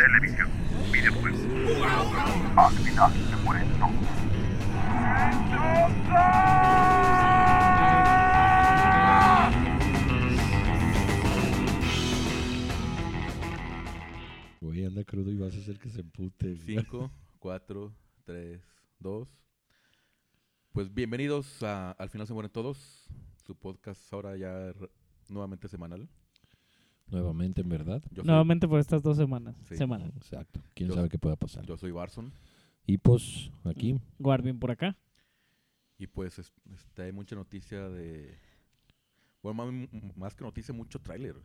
televisión, videojuegos. Al final se mueren todos. Güey, anda crudo y vas a hacer que se empute. güey. 5, 4, 3, 2. Pues bienvenidos a Al final se mueren todos. Su podcast ahora ya nuevamente semanal. Nuevamente, en verdad. Yo soy, Nuevamente por estas dos semanas. Sí. Semanas. Exacto. ¿Quién Yo- sabe qué pueda pasar? yo soy Barson. Y pues, aquí. Guarvin por acá. Y pues es- este, hay mucha noticia de... Bueno, más, más que noticia, mucho tráiler.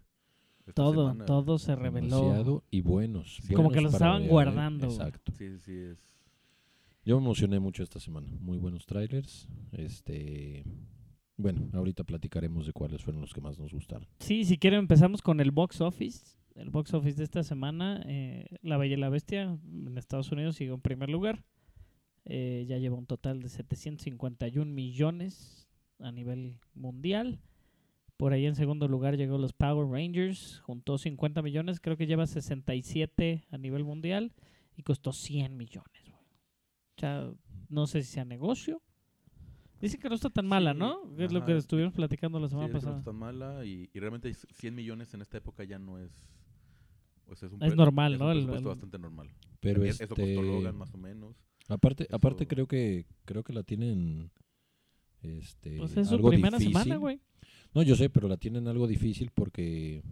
esta Todo, semana. todo se reveló. Demasiado y buenos. Sí. Como que los estaban ver, ¿eh? guardando. Exacto. Sí, sí. Es... Yo me emocioné mucho esta semana. Muy buenos trailers. Este. Bueno, ahorita platicaremos de cuáles fueron los que más nos gustaron. Sí, si quieren empezamos con el box office. El box office de esta semana, eh, La Bella y la Bestia en Estados Unidos sigue en primer lugar. Eh, ya lleva un total de 751 millones a nivel mundial. Por ahí en segundo lugar llegó los Power Rangers, juntó 50 millones, creo que lleva 67 a nivel mundial y costó 100 millones. O sea, no sé si sea negocio. Dicen que no está tan mala, Sí, ¿no? Es lo que estuvimos platicando la Sí, semana es que no pasada. está tan mala y, y realmente 100 millones en esta época ya no es... pues es un Es normal, es ¿no? el- bastante normal. Pero Es- Eso costó este. Logan más o menos. Aparte, aparte creo que creo que la tienen. Este. Pues es su algo primera difícil. semana, güey. No, yo sé, pero la tienen algo difícil porque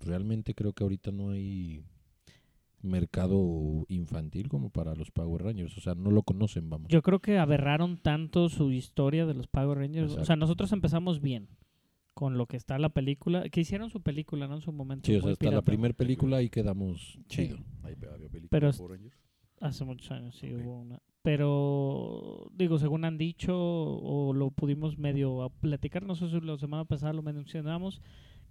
realmente creo que ahorita no hay mercado infantil como para los Power Rangers. O sea, no lo conocen, vamos. Yo creo que aberraron tanto su historia de los Power Rangers. O sea, nosotros empezamos bien con lo que está la película. Que hicieron su película, ¿no? En su momento. sí, o sea, hasta la primera película ahí quedamos Sí. chido. Ahí pe- había película Pero de es- Power Rangers. Hace muchos años, sí, hubo una. Pero, digo, según han dicho, o lo pudimos medio platicar, no sé si la semana pasada lo mencionamos,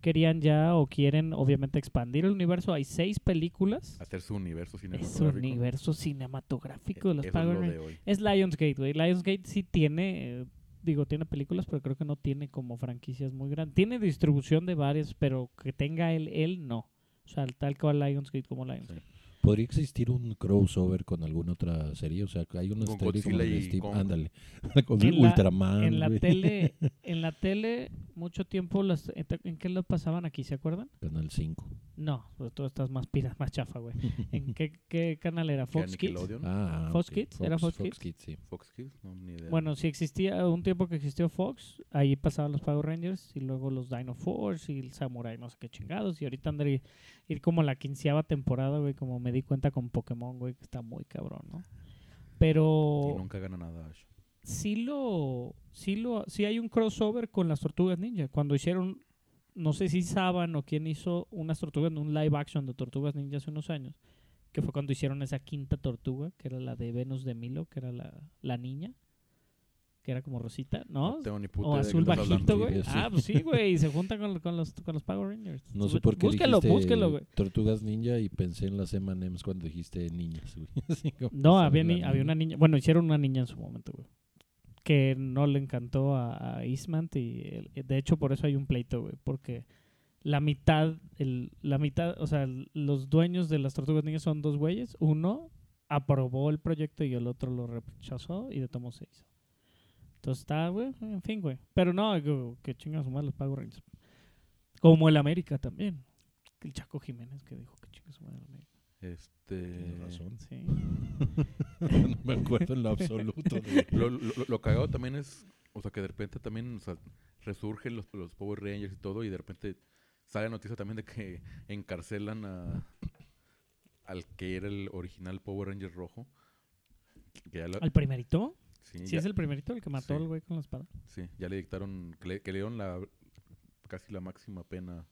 querían ya o quieren, obviamente, expandir el universo. Hay seis películas. Hacer su universo Es cinematográfico. un universo cinematográfico de los Eso es Power lo Rangers. de hoy. Es Lionsgate, güey. Lionsgate sí tiene, eh, digo, tiene películas, pero creo que no tiene como franquicias muy grandes. Tiene distribución de varias, pero que tenga él, él no. O sea, tal cual Lionsgate como Lionsgate. ¿Podría existir un crossover con alguna otra serie? O sea, que hay unas Con series como Godzilla de Steve, ándale, con En la- Ultraman. en la güey. tele, en la tele, mucho tiempo, las, ¿en te- ¿en qué lo pasaban aquí? ¿Se acuerdan? Canal 5. No, pues tú estás más pira, más chafa, güey. ¿En qué, qué canal era? Fox Kids. Nickelodeon, Ah, ¿Fox ok. Kids? ¿Era Fox Kids? sí. Fox Kids, no, ni idea. Bueno, si existía un tiempo que existió Fox, ahí pasaban los Power Rangers y luego los Dino Force y el Samurai, no sé qué chingados. Y ahorita andan ir, ir como la quinceava temporada, güey, como me di cuenta con Pokémon, güey, que está muy cabrón, ¿no? Pero Y nunca gana nada Ash. sí lo, sí lo, sí hay un crossover con las Tortugas Ninja. Cuando hicieron, no sé si Saban o quién hizo unas tortugas, un live action de Tortugas Ninja hace unos años, que fue cuando hicieron esa quinta tortuga, que era la de Venus de Milo, que era la, la niña, que era como Rosita, ¿no? No tengo ni puta o azul bajito, güey. Ah, pues sí, güey, y se junta con, con los, con los Power Rangers. No sé por qué Búsquelo, dijiste búsquelo, güey. Tortugas Ninja y pensé en las M&M's cuando dijiste niñas, güey. No, había, ni- había una niña. Bueno, hicieron una niña en su momento, güey. Que no le encantó a, a Eastman. Y el- de hecho, por eso hay un pleito, güey. Porque la mitad, el, la mitad, o sea, el- los dueños de las tortugas niñas son dos güeyes. Uno aprobó el proyecto y el otro lo rechazó y de tomo se hizo. Entonces está, güey, en fin, güey. Pero no, que chingas su madre los Power Rangers. Como el América también. El Chaco Jiménez que dijo que chingas su madre el América. Este, Tienes razón. Sí. no me acuerdo en lo absoluto. lo, lo, lo- lo cagado también es, o sea, que de repente también, o sea, resurgen los, los Power Rangers y todo, y de repente sale la noticia también de que encarcelan a al que era el original Power Ranger rojo. Que ya, la- ¿Al primerito? Sí, Sí, ya- es el primerito el que mató Sí. al güey con la espada. sí, ya le dictaron, que le, que le dieron la casi la máxima pena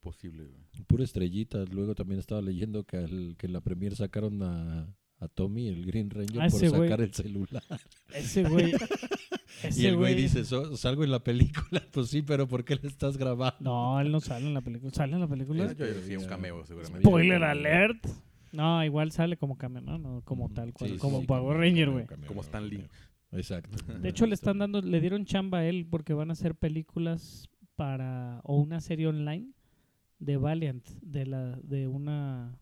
posible. güey. Pura estrellita. Luego también estaba leyendo que, al, que en la premier sacaron a, a Tommy, el Green Ranger, Ah, por güey. sacar el celular. Ese güey. y ese el güey dice, "So- salgo en la película. Pues sí, pero ¿por qué le estás grabando? No, él no sale en la película. ¿Sale en la película? Yo sí, un cameo seguramente. Spoiler alert. No, igual sale como cameo, ¿no? No, como tal cual. Sí, como sí, Power Ranger, güey. Como Stan Lee. Exacto. De hecho, le están dando, le dieron chamba a él porque van a hacer películas para, o una serie online de Valiant, de la, de una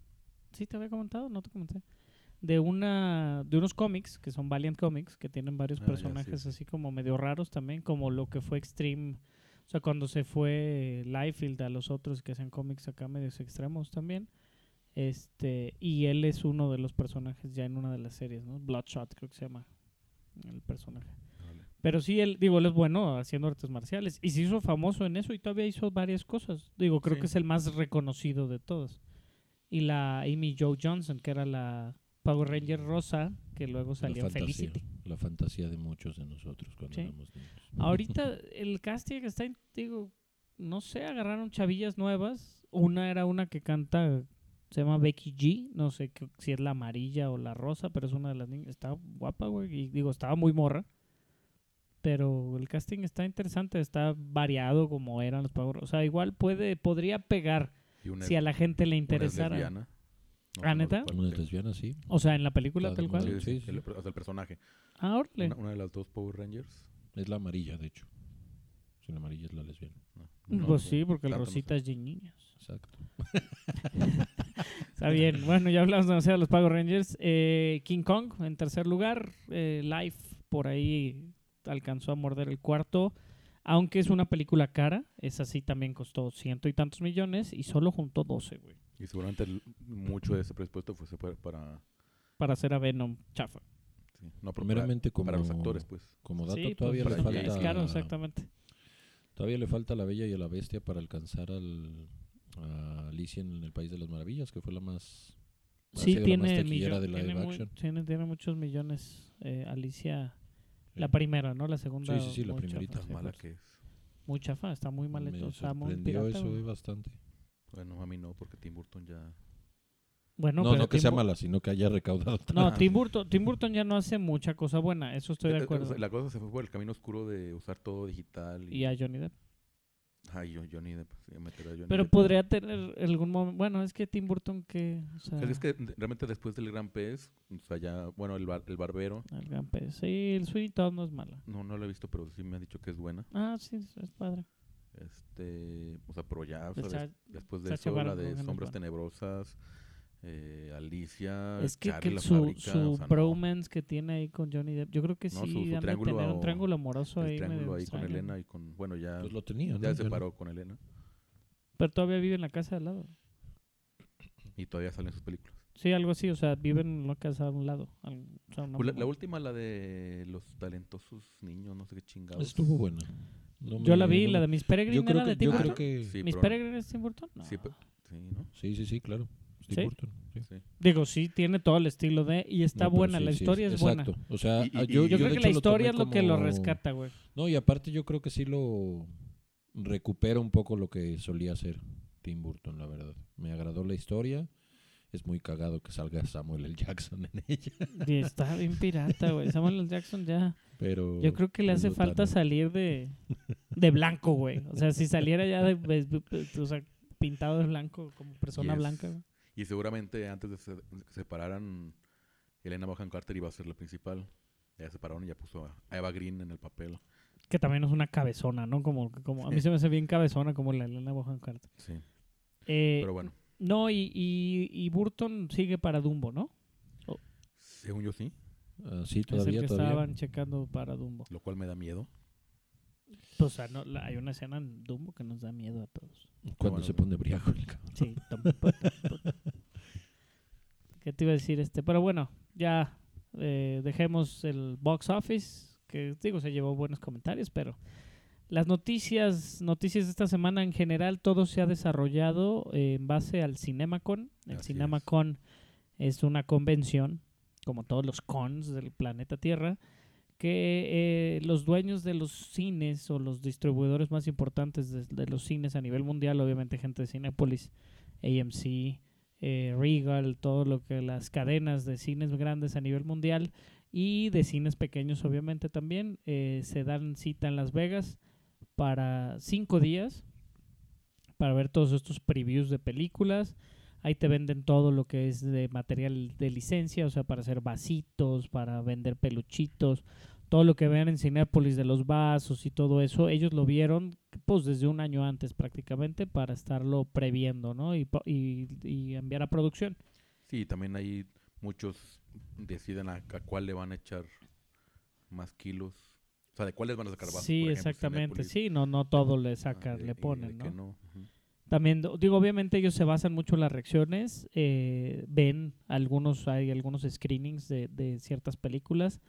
sí te había comentado, no te comenté. De una de unos cómics que son Valiant Comics que tienen varios Ah, ya, personajes sí. así como medio raros también, como lo que fue Extreme, o sea, cuando se fue Liefeld a los otros que hacen cómics acá medios extremos también. Este, y él es uno de los personajes ya en una de las series, ¿no? Bloodshot creo que se llama el personaje. Vale. Pero sí, él, digo, él es bueno haciendo artes marciales. Y se hizo famoso en eso y todavía hizo varias cosas. Digo, creo Sí. que es el más reconocido de todos. Y la Amy Joe Johnson, que era la Power Ranger rosa, que luego salió la en fantasía, Felicity. la fantasía de muchos de nosotros cuando Sí. éramos niños. Ahorita el casting está, en- digo, no sé, agarraron chavillas nuevas. Una era una que canta, se llama Becky G. No sé qué- si es la amarilla o la rosa, pero es una de las niñas. Está guapa, güey. Y digo, estaba muy morra. Pero el casting está interesante, está variado como eran los Power. O sea, igual puede, podría pegar una si a la gente le una es interesara. lesbiana. No, ¿Ah, no neta? Una lesbiana, sí. O sea, en la película tal cual. de- Sí, Sí, sí, el, o sea, el personaje. Ah, órale. Una, una de las dos Power Rangers. Es la amarilla, de hecho. Sí, la amarilla es la lesbiana. No, pues no, sí, porque el tanto no sé. Rosita es de niños. Exacto. Está bien. Bueno, ya hablamos demasiado de los Power Rangers. Eh, King Kong en tercer lugar. Eh, Life por ahí alcanzó a morder el cuarto. Aunque es una película cara, esa sí también costó ciento y tantos millones y solo juntó 12, güey. Y seguramente el- mucho de ese presupuesto fue, para... Para hacer a Venom chafa. sí, no, Primeramente, para, como, para los actores, pues. como dato, Sí, pues, todavía le para falta. James es caro, exactamente. Todavía le falta a la Bella y a la Bestia para alcanzar al, a Alicia en el País de las Maravillas, que fue la más. Sí, sido la más tiene, millo- de live tiene, muy- tiene, tiene muchos millones. eh, Alicia, la primera, ¿no? La segunda. Sí, sí, sí, la primerita. chafa, mala pues. que es. Muy chafa, está muy mal Me hecho. Está muy pirata, eso eh, bastante. Bueno, a mí no, porque Tim Burton ya... Bueno, No, pero no, que Tim sea mala, sino que haya recaudado. No, Tim. Burton, Tim Burton ya no hace mucha cosa buena, eso estoy de Eh, eh, acuerdo. La cosa se fue por el camino oscuro de usar todo digital. Y, Y a Johnny Depp. Ay, yo, Johnny Depp, sí, meter a Johnny Pero Depp. podría tener algún momento. Bueno, es que Tim Burton que. O sea, O sea, es que realmente después del Gran Pez, o sea, ya, bueno, el, bar- el Barbero, El gran pez. Sí, el Sweeney Todd no es mala. no, no lo he visto, pero sí me han dicho que es buena. Ah, sí, es, padre. Este, o sea, pero ya, o sea, El des- Sa- después de Sacha eso, la Baron de Sombras. Tenebrosas, eh, Alicia, es que, Charlie que la su, fábrica, su o sea, no. bromance que tiene ahí con Johnny Depp, yo creo que No, sí, su- su de triángulo- tener un triángulo amoroso el ahí. triángulo ahí con. Elena y con, bueno, ya, Pues lo tenía, ¿no? ya se no- separó con Elena Pero todavía vive en la casa de al lado. y todavía salen sus películas. Sí, algo así, o sea, viven en una casa a un lado. al- o sea, Pues la, la última, la de los talentosos niños, no sé qué chingados. Estuvo buena. No Yo me- la vi, no la de Miss Peregrine Yo creo era de que, Tim yo Burton. creo que Sí, ¿Miss Peregrine es Tim Burton? No. Sí, sí, ¿no? sí, sí, sí, claro. ¿Sí? Burton, sí. Sí. Digo, sí, tiene todo el estilo de... Y está No, buena, sí, la sí, historia es buena. Exacto. O sea, Y- y- ah, yo, Yo creo que la lo historia es lo que lo rescata, güey. No, y aparte yo creo que sí lo recupera un poco lo que solía hacer Tim Burton, la verdad. Me agradó la historia. Es muy cagado que salga Samuel L. Jackson en ella. Y está bien pirata, güey. Samuel L. Jackson ya... Pero Yo creo que le hace falta salir de, de blanco, güey. O sea, si saliera ya de, o sea, pintado de blanco como persona blanca, güey. Y seguramente antes de que se separaran, Elena Bonham Carter iba a ser la principal. Ya se separaron y ya puso a Eva Green en el papel. Que también es una cabezona, ¿no? Como, como a mí Sí. se me hace bien cabezona como la Elena Bonham Carter. Sí. Eh, Pero bueno, no, y, y, y Burton sigue para Dumbo, ¿no? según yo sí, Ah, sí, es el todavía, que todavía. estaban checando para Dumbo. lo cual me da miedo. Pues, o sea, no, la- hay una escena en Dumbo que nos da miedo a todos. Cuando bueno, se pone briago el cabrón. Sí, tampoco. ¿Qué te iba a decir este? Pero bueno, ya eh, dejemos el box office, que digo, se llevó buenos comentarios, pero las noticias, noticias de esta semana en general, todo se ha desarrollado eh, en base al CinemaCon. El Así es. CinemaCon es una convención, como todos los cons del planeta Tierra, que eh, los dueños de los cines o los distribuidores más importantes de, los cines a nivel mundial, obviamente gente de Cinepolis, AMC, eh, Regal, todo lo que las cadenas de cines grandes a nivel mundial y de cines pequeños obviamente también eh, se dan cita en Las Vegas para cinco días para ver todos estos previews de películas. Ahí te venden todo lo que es de material de licencia, o sea, para hacer vasitos, para vender peluchitos, todo lo que vean en Cinépolis de los vasos y todo eso, ellos lo vieron pues desde un año antes prácticamente para estarlo previendo, ¿no? Y, y, y enviar a producción. Sí, también ahí muchos deciden a, a cuál le van a echar más kilos. O sea, de cuáles van a sacar más. Sí, exactamente. Sí, no, no todo le sacan, le ponen, ¿no? no. Ujú. También, digo, obviamente ellos se basan mucho en las reacciones, eh, ven algunos, hay algunos screenings de, ciertas películas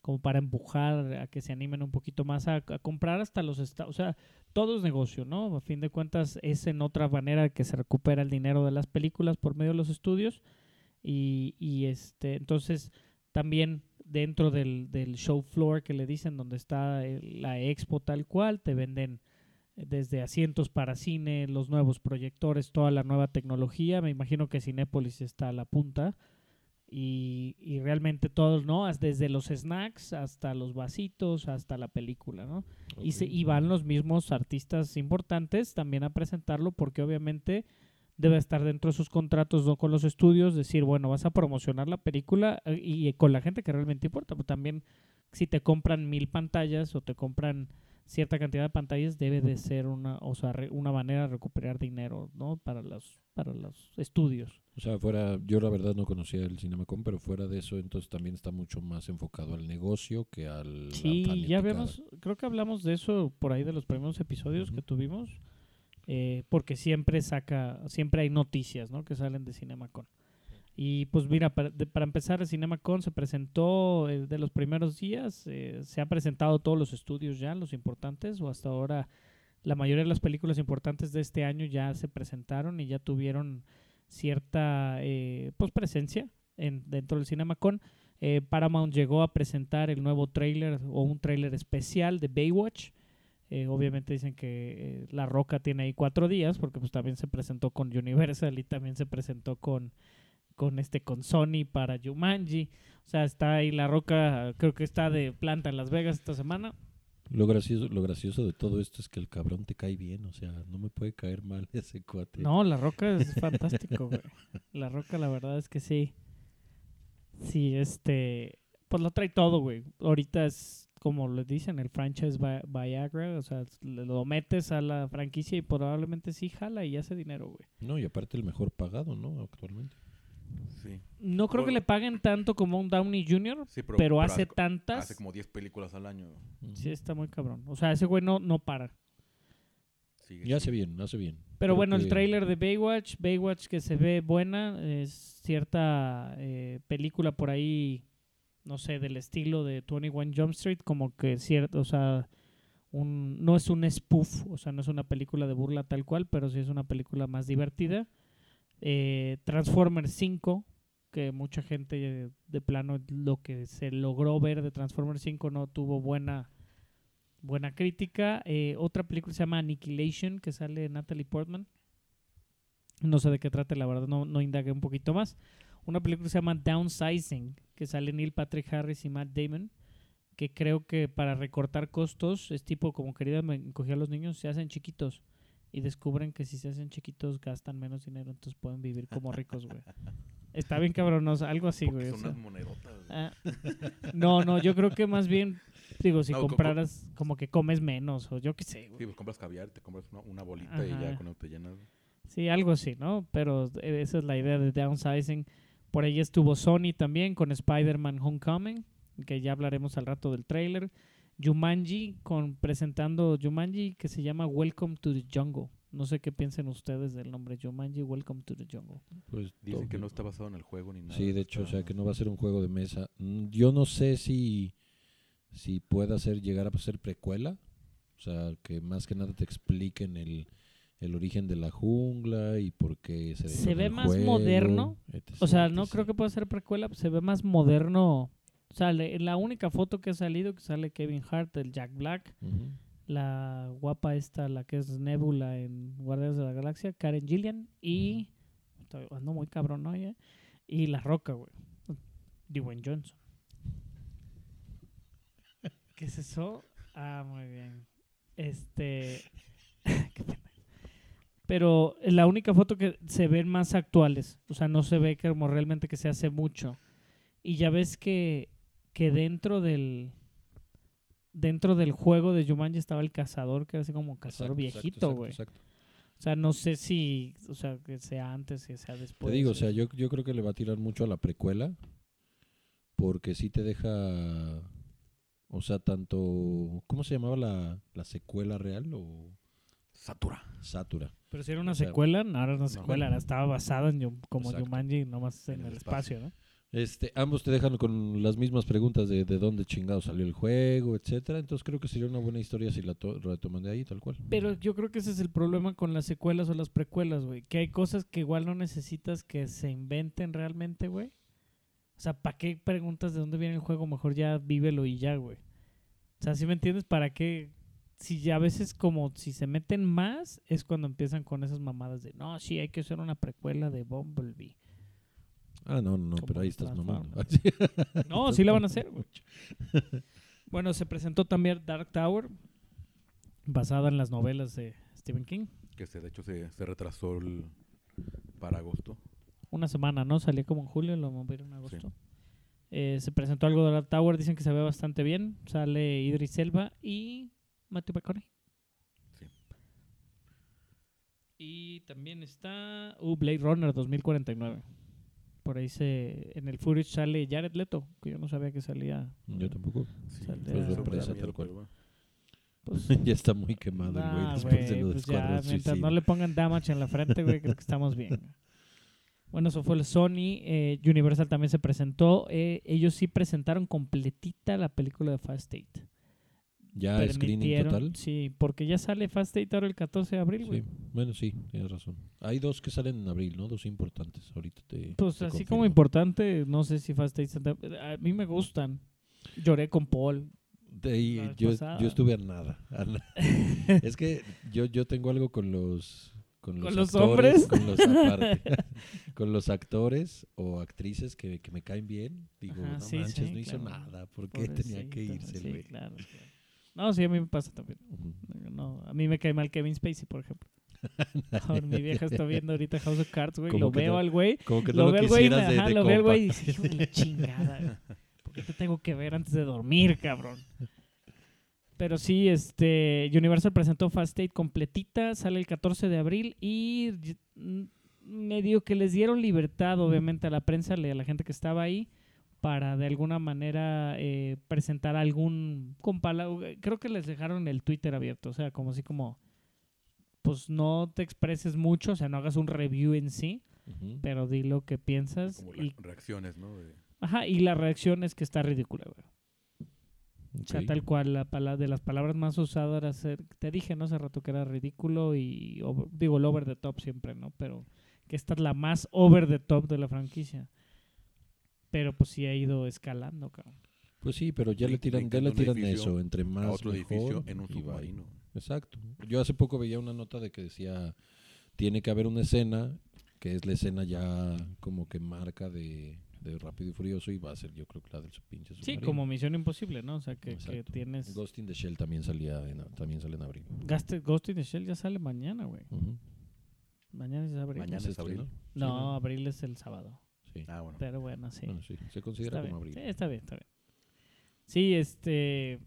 como para empujar a que se animen un poquito más a, comprar hasta los estados, o sea, todo es negocio, ¿no? A fin de cuentas es en otra manera que se recupera el dinero de las películas por medio de los estudios y, y este, entonces también dentro del, del show floor que le dicen donde está la expo tal cual, te venden desde asientos para cine, los nuevos proyectores, toda la nueva tecnología. Me imagino que Cinépolis está a la punta. Y, y realmente todos, ¿no? Desde los snacks hasta los vasitos, hasta la película, ¿no? Y, se, y van los mismos artistas importantes también a presentarlo porque obviamente debe estar dentro de sus contratos ¿no? con los estudios, decir, bueno, vas a promocionar la película eh, y con la gente que realmente importa. Pero también si te compran mil pantallas o te compran cierta cantidad de pantallas debe de ser una o sea re- una manera de recuperar dinero no para los para los estudios. O sea, fuera, yo la verdad no conocía el Cinemacon, pero fuera de eso, entonces también está mucho más enfocado al negocio que al. sí ya vemos creo que hablamos de eso por ahí de los primeros episodios que tuvimos eh, porque siempre saca siempre hay noticias no que salen de CinemaCon y pues mira para, de- para empezar el CinemaCon se presentó eh, de los primeros días eh, se ha presentado todos los estudios ya los importantes o hasta ahora la mayoría de las películas importantes de este año ya se presentaron y ya tuvieron cierta eh, pues presencia en, dentro del CinemaCon. Eh, Paramount llegó a presentar el nuevo trailer o un trailer especial de Baywatch. Eh, obviamente dicen que La Roca tiene ahí cuatro días porque pues también se presentó con Universal y también se presentó con con este con Sony para Jumanji. O sea, está ahí La Roca, creo que está de planta en Las Vegas esta semana. Lo gracioso, lo gracioso de todo esto es que el cabrón te cae bien, o sea, no me puede caer mal ese cuate. No, La Roca es fantástico, güey. La Roca, la verdad es que sí. Sí, este. Pues lo trae todo, güey. Ahorita es, como le dicen, el franchise Vi- Viagra. O sea, lo metes a la franquicia y probablemente sí jala y hace dinero, güey. No, y aparte el mejor pagado, ¿no? Actualmente. Sí. No creo que le paguen tanto como un Downey Jr., Sí, pero, pero, hace hace, tantas. hace como 10 películas al año. Sí, está muy cabrón. O sea, ese güey no, no para. Sigue, Y hace sigue. bien, hace bien. Pero Creo bueno, el trailer de Baywatch, Baywatch que se ve buena, es cierta eh, película por ahí, no sé, del estilo de 21 Jump Street, como que cierto, o sea, un, no es un spoof, o sea, no es una película de burla tal cual, pero sí es una película más divertida. Eh, Transformers 5, que mucha gente de plano lo que se logró ver de Transformers 5 no tuvo buena buena crítica. Eh, otra película se llama Annihilation, que sale Natalie Portman. No sé de qué trata, la verdad, no, no indagué un poquito más. Una película se llama Downsizing, que sale Neil Patrick Harris y Matt Damon, que creo que para recortar costos es tipo como querida me encogí a los niños, se hacen chiquitos y descubren que si se hacen chiquitos gastan menos dinero, entonces pueden vivir como ricos, güey. Está bien cabronoso, algo así, Porque güey. o son sea. unas monedotas. Ah, no, no, yo creo que más bien, digo, si No, co- co- compraras, como que comes menos, o yo qué sé, Sí, güey. pues compras caviar, te compras una, una bolita y ya con te llenas. Sí, algo así, ¿no? Pero eh, esa es la idea de downsizing. Por ahí estuvo Sony también con Spider-Man Homecoming, que ya hablaremos al rato del trailer. Jumanji con presentando Jumanji que se llama Welcome to the Jungle. No sé qué piensen ustedes del nombre Jumanji Welcome to the Jungle. Pues, Dicen que no está basado en el juego ni nada. Sí, de hecho, o sea, que no va a ser un juego de mesa. Mm, Yo no sé si, si pueda ser, llegar a ser precuela. O sea, que más que nada te expliquen el, el origen de la jungla y por qué se Se ve el más juego, moderno. etc, O sea, no etc. creo que pueda ser precuela, se ve más moderno. O sea, le- la única foto que ha salido, que sale Kevin Hart, el Jack Black, la guapa esta, la que es Nebula en Guardianes de la Galaxia, Karen Gillian, y estoy ando muy cabrón, ¿no? Ya? Y La Roca, güey. Dwayne Johnson. ¿Qué es eso? Ah, muy bien. Este. Pero la única foto que se ven más actuales, o sea, no se ve como realmente que se hace mucho. Y ya ves que, que dentro del dentro del juego de Jumanji estaba el cazador, que era así como un cazador Exacto, viejito, exacto, güey. exacto. O sea, no sé si, o sea, que sea antes, que sea después. Te digo, o sea, yo, yo creo que le va a tirar mucho a la precuela, porque sí te deja, o sea, tanto, ¿cómo se llamaba la, la secuela real o Satura. Satura? Pero si era una o sea, secuela, no era una secuela, era- estaba basada en como Exacto. Jumanji, nomás en, En el el espacio, ¿no? Este, ambos te dejan con las mismas preguntas de, de dónde chingado salió el juego, etcétera. Entonces creo que sería una buena historia si la to- retoman de ahí, tal cual. Pero yo creo que ese es el problema con las secuelas o las precuelas, güey. Que hay cosas que igual no necesitas que se inventen realmente, güey. O sea, ¿para qué preguntas de dónde viene el juego? Mejor ya vívelo y ya, güey. O sea, ¿sí me entiendes? ¿Para qué? Si ya a veces como si se meten más, es cuando empiezan con esas mamadas de, no, sí, hay que hacer una precuela de Bumblebee. Ah, no, no, pero ahí estás mamando. No, sí la van a hacer, güey. Bueno, se presentó también Dark Tower, basada en las novelas de Stephen King. Que se, de hecho se, se retrasó el- para agosto. una semana, ¿no? Salía como en julio, lo movieron en agosto. Eh, se presentó algo de Dark Tower, dicen que se ve bastante bien. Sale Idris Elba y Matthew McConaughey. Sí. Y también está uh, Blade Runner 2049. Por ahí se en el footage sale Jared Leto, que yo no sabía que salía. Yo tampoco. Sí, pues, sorpresa, tal cual. Pues, ya está muy quemado el güey después de güey, lo de pues ya, mientras no le pongan damage en la frente, güey, creo que estamos bien. Bueno, eso fue el Sony. eh, Universal también se presentó. eh, ellos sí presentaron completita la película de Fast 8. Ya screening total. Sí, porque ya sale Fast 8 ahora el 14 de abril, güey. Sí, bueno, sí, tienes razón. Hay dos que salen en abril, ¿no? Dos importantes. Ahorita te. Pues te así confirmo. como importante, no sé si Fast 8... A mí me gustan. Lloré con Paul. De ahí, yo, yo estuve a nada. a es que yo, yo tengo algo con los. Con los, ¿Con los actores, hombres? Con los, aparte, con los actores o actrices que, que me caen bien. Digo, Ajá, no sí, manches, sí, no hizo nada. ¿Por qué tenía que irse el sí, güey? claro, claro. No, sí, a mí me pasa también. No, a mí me cae mal Kevin Spacey, por ejemplo. Ahora, mi vieja está viendo ahorita House of Cards, güey. Lo veo al güey. Como que Lo veo al güey, quisieras de, ajá, de lo veo al güey y dice, hijo de la chingada. ¿Por qué te tengo que ver antes de dormir, cabrón? Pero sí, este Universal presentó Fast State completita, sale el 14 de abril y y- mm, medio que les dieron libertad, obviamente, a la prensa, a la gente que estaba ahí, para de alguna manera eh, presentar algún compala creo que les dejaron el Twitter abierto, o sea, como así como pues no te expreses mucho, o sea, no hagas un review en sí, pero di lo que piensas Como y re- reacciones, ¿no? De- ajá, y la reacción es que está ridícula, güey. O sea, tal cual, la pala- de las palabras más usadas era ser, te dije, ¿no? Hace rato que era ridículo y, over- digo, el over the top siempre, ¿no? Pero que esta es la más over the top de la franquicia. Pero pues sí ha ido escalando, cabrón. Pues sí, pero ya le tiran, ya le tiran eso, entre más a otro mejor, edificio en un submarino. Exacto. Yo hace poco veía una nota de que decía, tiene que haber una escena, que es la escena ya como que marca de, de Rápido y Furioso y va a ser yo creo que la del su pinche Sí, como Misión Imposible, ¿no? O sea, que, tienes... Ghost in the Shell también salía en, también sale en abril. Gaste- Ghost in the Shell ya sale mañana, güey. Mañana es abril. Mañana ¿Se es abril. estrenó? No, Sí, ¿no? abril es el sábado. Sí. Ah, bueno. Pero bueno, sí. Bueno, sí, se considera Está como bien. abril. Sí, está bien, está bien. Sí, este.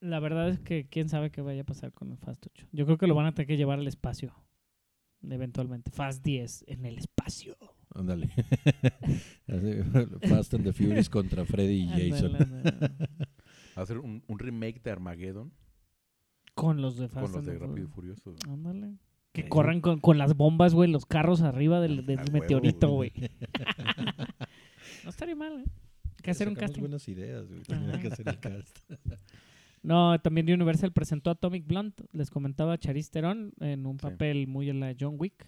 La verdad es que quién sabe qué vaya a pasar con el Fast 8. Yo creo que lo van a tener que llevar al espacio. Eventualmente. Fast 10 en el espacio. Ándale. Fast and the Furious contra Freddy y Jason. Ándale. Hacer un, un remake de Armageddon Con los de Fast con los and de the Rápido y Furious. Furioso. Ándale. Que corran con, con las bombas, güey, los carros arriba del, del A huevo, meteorito, güey. no estaría mal, ¿eh? Hay que hacer un casting. buenas ideas, güey. También hay que hacer el cast. No, también Universal presentó Atomic Blunt. Les comentaba Charlize Theron en un Sí. papel muy en la John Wick.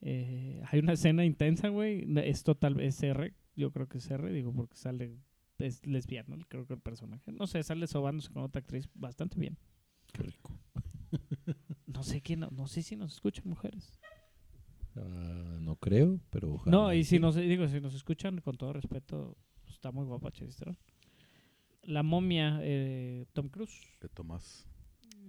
Eh, hay una escena intensa, güey. Es total, es R. Yo creo que es R, digo, porque sale, es lesbiana, creo que el personaje. No sé, sale sobándose con otra actriz bastante bien. Qué rico. No sé quién, no, no sé si nos escuchan mujeres. Ah, no creo, pero ojalá. No, y si nos, digo, si nos escuchan, con todo respeto, está muy guapa Theron. La momia, eh, Tom Cruise. De Tomás.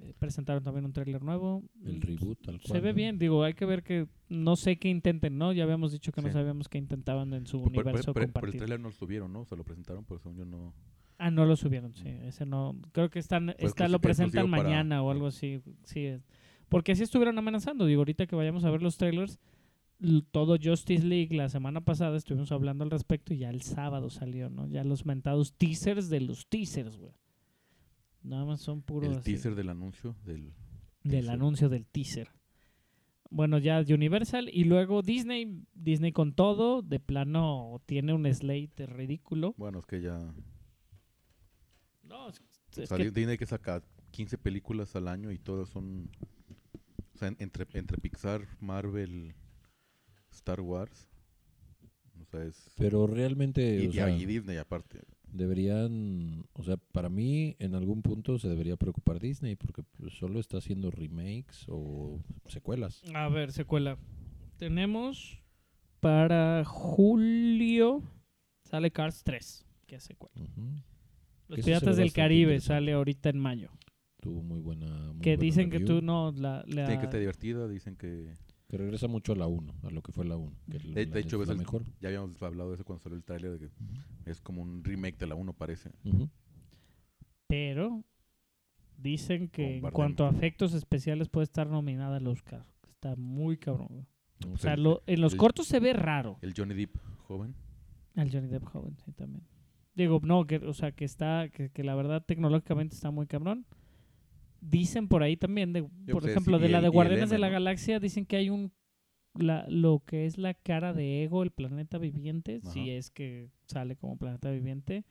Eh, presentaron también un tráiler nuevo. El reboot, tal cual. Se ve ¿no? bien, digo, hay que ver que no sé qué intenten, ¿no? Ya habíamos dicho que no sabíamos qué intentaban en su Por, por- universo por- por el compartido. trailer no lo subieron, ¿no? Se lo presentaron, por eso yo no... Ah, no lo subieron, sí. Ese no. Creo que están, está, lo presentan para- mañana o algo así. Sí. Porque así estuvieron amenazando. Digo, ahorita que vayamos a ver los trailers, todo Justice League la semana pasada estuvimos hablando al respecto y ya el sábado salió, ¿no? Ya los mentados teasers de los teasers, güey. Nada más son puros El así, teaser del anuncio del... del teaser. anuncio del teaser. Bueno, ya de Universal y luego Disney, Disney con todo, de plano tiene un slate ridículo. Bueno, es que ya... No, es, O es sea, que Disney que saca 15 películas al año y todas son... O sea, en- entre, entre Pixar, Marvel, Star Wars. O sea, es... Pero realmente, y, o y- sea, y Disney aparte. deberían, o sea, para mí en algún punto se debería preocupar Disney porque pues, solo está haciendo remakes o secuelas. A ver, secuela. Tenemos para julio sale Cars 3, que es secuela. Los Piratas del Caribe sale ahorita en mayo. Tuvo muy buena. muy Que buena dicen que review, tú no la, la- Tiene que estar divertida, dicen que... Que regresa mucho a la 1, a lo que fue la 1. Que De, la- de hecho, es la el- mejor. ya habíamos hablado de eso cuando salió el tráiler, de que es como un remake de la 1, parece. Ujú. pero dicen que en cuanto a efectos especiales puede estar nominada al Oscar. Está muy cabrón. No O sé. sea, lo- en los el- cortos se ve raro. El Johnny Depp joven. Al Johnny Depp joven, sí, también. Digo, no, que, o sea, que está, que, que la verdad tecnológicamente está muy cabrón. Dicen por ahí también, de, por ejemplo, de la de Guardianes de la ¿no? Galaxia, dicen que hay un, la, lo que es la cara de Ego, el planeta viviente, si es que sale como planeta viviente,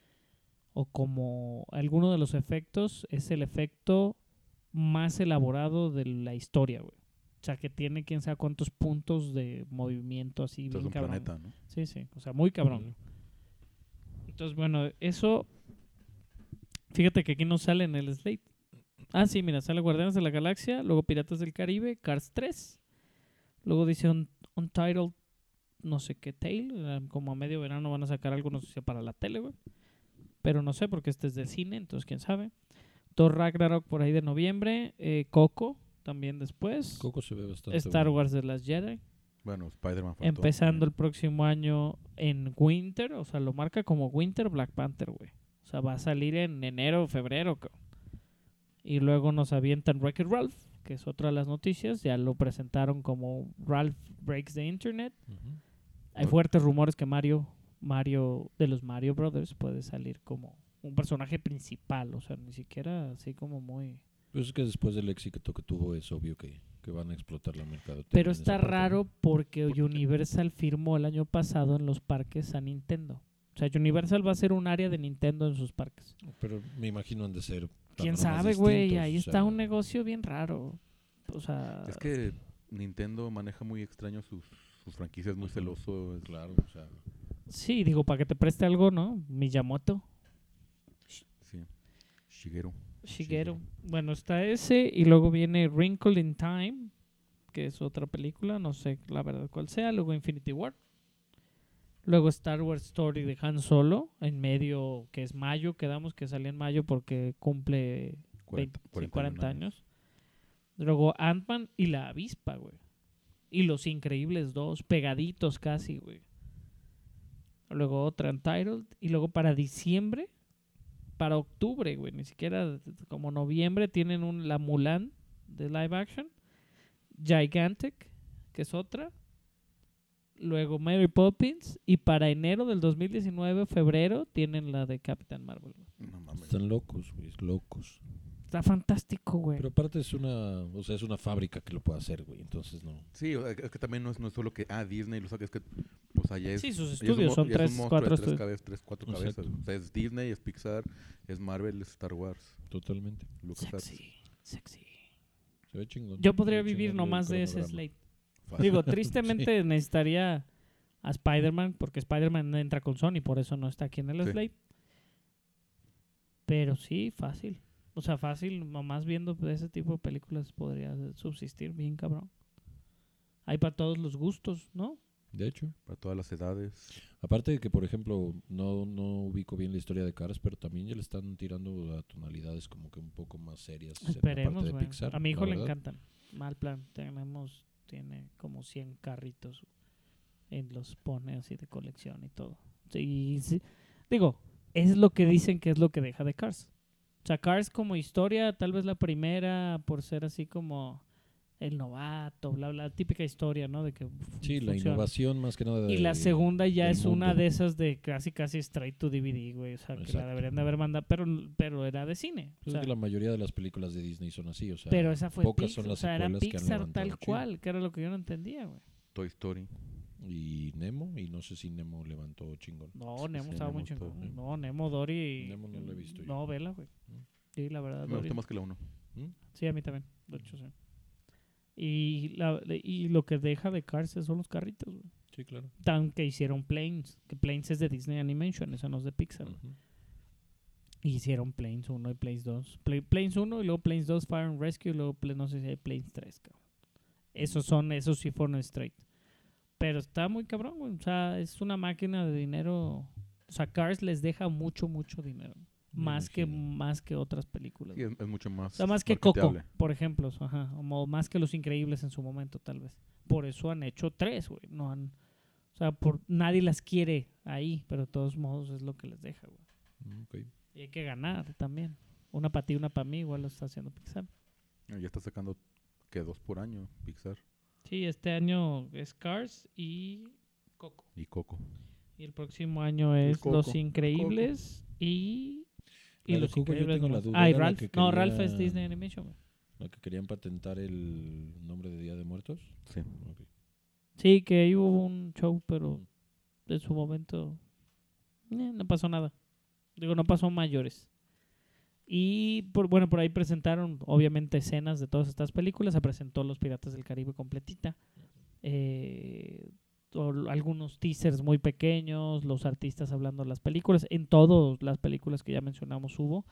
o como alguno de los efectos, es el efecto más elaborado de la historia, güey. O sea, que tiene quién sabe cuántos puntos de movimiento así, Entonces, bien un cabrón. planeta, ¿no? Sí, sí, o sea, muy cabrón. Entonces, bueno, eso. Fíjate que aquí no sale en el slate. Ah, sí, mira, sale Guardianes de la Galaxia, luego Piratas del Caribe, Cars 3. Luego dice un Untitled, no sé qué Tale. eh, Como a medio verano van a sacar algo, no sé si para la tele, güey. Pero no sé, porque este es de cine, entonces quién sabe. Thor Ragnarok por ahí de noviembre. eh, Coco también después. Coco se ve bastante. Star bueno. Wars de las Jedi. Bueno, Spider-Man. Empezando el próximo año en Winter, o sea, lo marca como Winter Black Panther, güey. O sea, va a salir en enero o febrero, cabrón. Y luego nos avientan Wreck-It Ralph, que es otra de las noticias. Ya lo presentaron como Ralph Breaks the Internet. Hay fuertes rumores que Mario, Mario de los Mario Brothers puede salir como un personaje principal, o sea, ni siquiera así como muy... Pues es que después del éxito que tuvo es obvio que, que van a explotar la mercadotecnia. Pero está raro porque Universal firmó el año pasado en los parques a Nintendo. O sea, Universal va a ser un área de Nintendo en sus parques. Pero me imagino han de ser. ¿Quién sabe, güey? Ahí o está sea, un negocio bien raro. O sea, Es que Nintendo maneja muy extraño sus, sus franquicias, muy celoso. es- Claro, o sea. sí, digo, para que te preste algo, ¿no? Miyamoto, Sí. Shigeru. Shigeru. Bueno, está ese y luego viene Wrinkle in Time, que es otra película, no sé la verdad cuál sea. Luego Infinity War. Luego Star Wars Story de Han Solo, en medio, que es mayo, quedamos que sale en mayo porque cumple 20, 40, sí, 40 años. Luego Ant-Man y la avispa, güey. Y Los Increíbles 2, pegaditos casi, güey. Luego otra Untitled. Y luego para diciembre, para octubre, güey, ni siquiera como noviembre, tienen un, la Mulan de live action. Gigantic, que es otra. Luego Mary Poppins. Y para enero del 2019, febrero, tienen la de Captain Marvel. No mames. Están locos, güey, locos. Está fantástico, güey. Pero aparte es una, o sea, es una fábrica que lo puede hacer, güey. Entonces no. Sí, o sea, es que también no es, no es solo que, ah, Disney lo saca, es que, pues allá es... Sí, sus ya es un estudios son ya es un tres, cuatro tres cabezas, tres, cuatro Exacto. cabezas. O sea, es Disney, es Pixar, es Marvel, es Star Wars, Totalmente. LucasArts. Sexy, sexy. Se ve chingón. Yo podría vivir nomás de ese slate. Digo, tristemente necesitaría a Spider-Man, porque Spider-Man entra con Sony, por eso no está aquí en el Sí. slate. Pero sí, fácil. O sea, fácil, nomás viendo ese tipo de películas podría subsistir bien cabrón. Hay para todos los gustos, ¿no? De hecho. Para todas las edades. Aparte de que, por ejemplo, no, no ubico bien la historia de Cars, pero también ya le están tirando a tonalidades como que un poco más serias. en la Esperemos, parte de güey. Pixar, A mi hijo le verdad. encantan. Mal plan. Tenemos, tiene como 100 carritos y los pone así de colección y todo. Sí, sí. Digo, es lo que dicen que es lo que deja de Cars. O sea, Cars como historia, tal vez la primera, por ser así como el novato, bla, bla, típica historia, ¿no? De que Sí, la innovación más que nada. Y la de- segunda ya es una mundo. de esas de casi casi straight to DVD, güey. O sea, que la Exacto. deberían de haber mandado, pero, pero era de cine. o Pues sea, es que la mayoría de las películas de Disney son así, o sea, pero esa fue pocas Pixar, son o las sea, era que Pixar levantado tal chido. cual, que era lo que yo no entendía, güey. Toy Story. Y Nemo, y no sé si Nemo levantó chingón. No, Nemo Sí, estaba muy Nemo chingón. estuvo- No, Nemo, Dory. Nemo no lo he visto yo. No, vela, güey. Mm. Sí, la verdad, Me Dory. gustó más que la 1. ¿Mm? Sí, a mí también. De hecho, sí. Y, la, y lo que deja de Cars son los carritos, güey. Sí, claro. Tan que hicieron Planes, que Planes es de Disney Animation, eso no es de Pixar. Y hicieron Planes 1 y Planes 2. Pla- Planes 1 y luego Planes 2 Fire and Rescue y luego no sé si hay Planes 3, cabrón. Esos son, esos sí fueron straight. Pero está muy cabrón, güey. O sea, es una máquina de dinero. O sea, Cars les deja mucho, mucho dinero. Más que, más que otras películas. Sí, es, es mucho más. O sea, más que Coco, por ejemplo. Ajá. O más que Los Increíbles en su momento, tal vez. Por eso han hecho tres, güey. No han... O sea, por, nadie las quiere ahí, pero de todos modos es lo que les deja, güey. Mm. Y hay que ganar también. Una para ti, una para mí, igual lo está haciendo Pixar. Ya está sacando que dos por año Pixar Sí, este año es Cars y Coco. y Coco. Y el próximo año es Coco, Los Increíbles y... Y Los Coco yo Increíbles tengo la nomás. duda, Ah, y era la Ralph. que No, Ralph es Disney Animation, güey. ¿La que querían patentar el nombre de Día de Muertos? Sí. Sí, que ahí hubo un show, pero en su momento eh, no pasó nada. Digo, no pasó mayores. Y por, bueno, por ahí presentaron obviamente escenas de todas estas películas. Se presentó Los Piratas del Caribe completita. Eh, algunos teasers muy pequeños, los artistas hablando de las películas. En todas las películas que ya mencionamos hubo.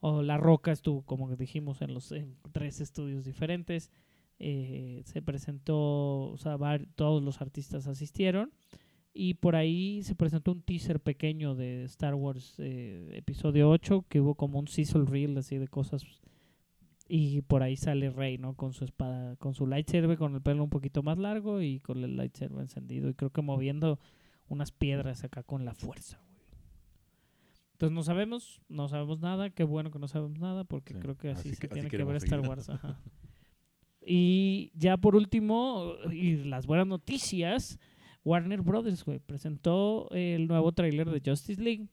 O La Roca estuvo, como dijimos, en los tres estudios diferentes. Eh, se presentó, o sea, todos los artistas asistieron. Y por ahí se presentó un teaser pequeño de Star Wars eh, Episodio 8, que hubo como un sizzle reel así de cosas. Y por ahí sale Rey, ¿no? Con su espada, con su lightsaber, con el pelo un poquito más largo y con el lightsaber encendido. Y creo que moviendo unas piedras acá con la fuerza, güey. Entonces no sabemos, no sabemos nada. Qué bueno que no sabemos nada, porque Sí, creo que así, así se que- así tiene que ver Star. Wars. ajá. Y ya por último, y las buenas noticias, Warner Brothers, güey, presentó el nuevo tráiler de Justice League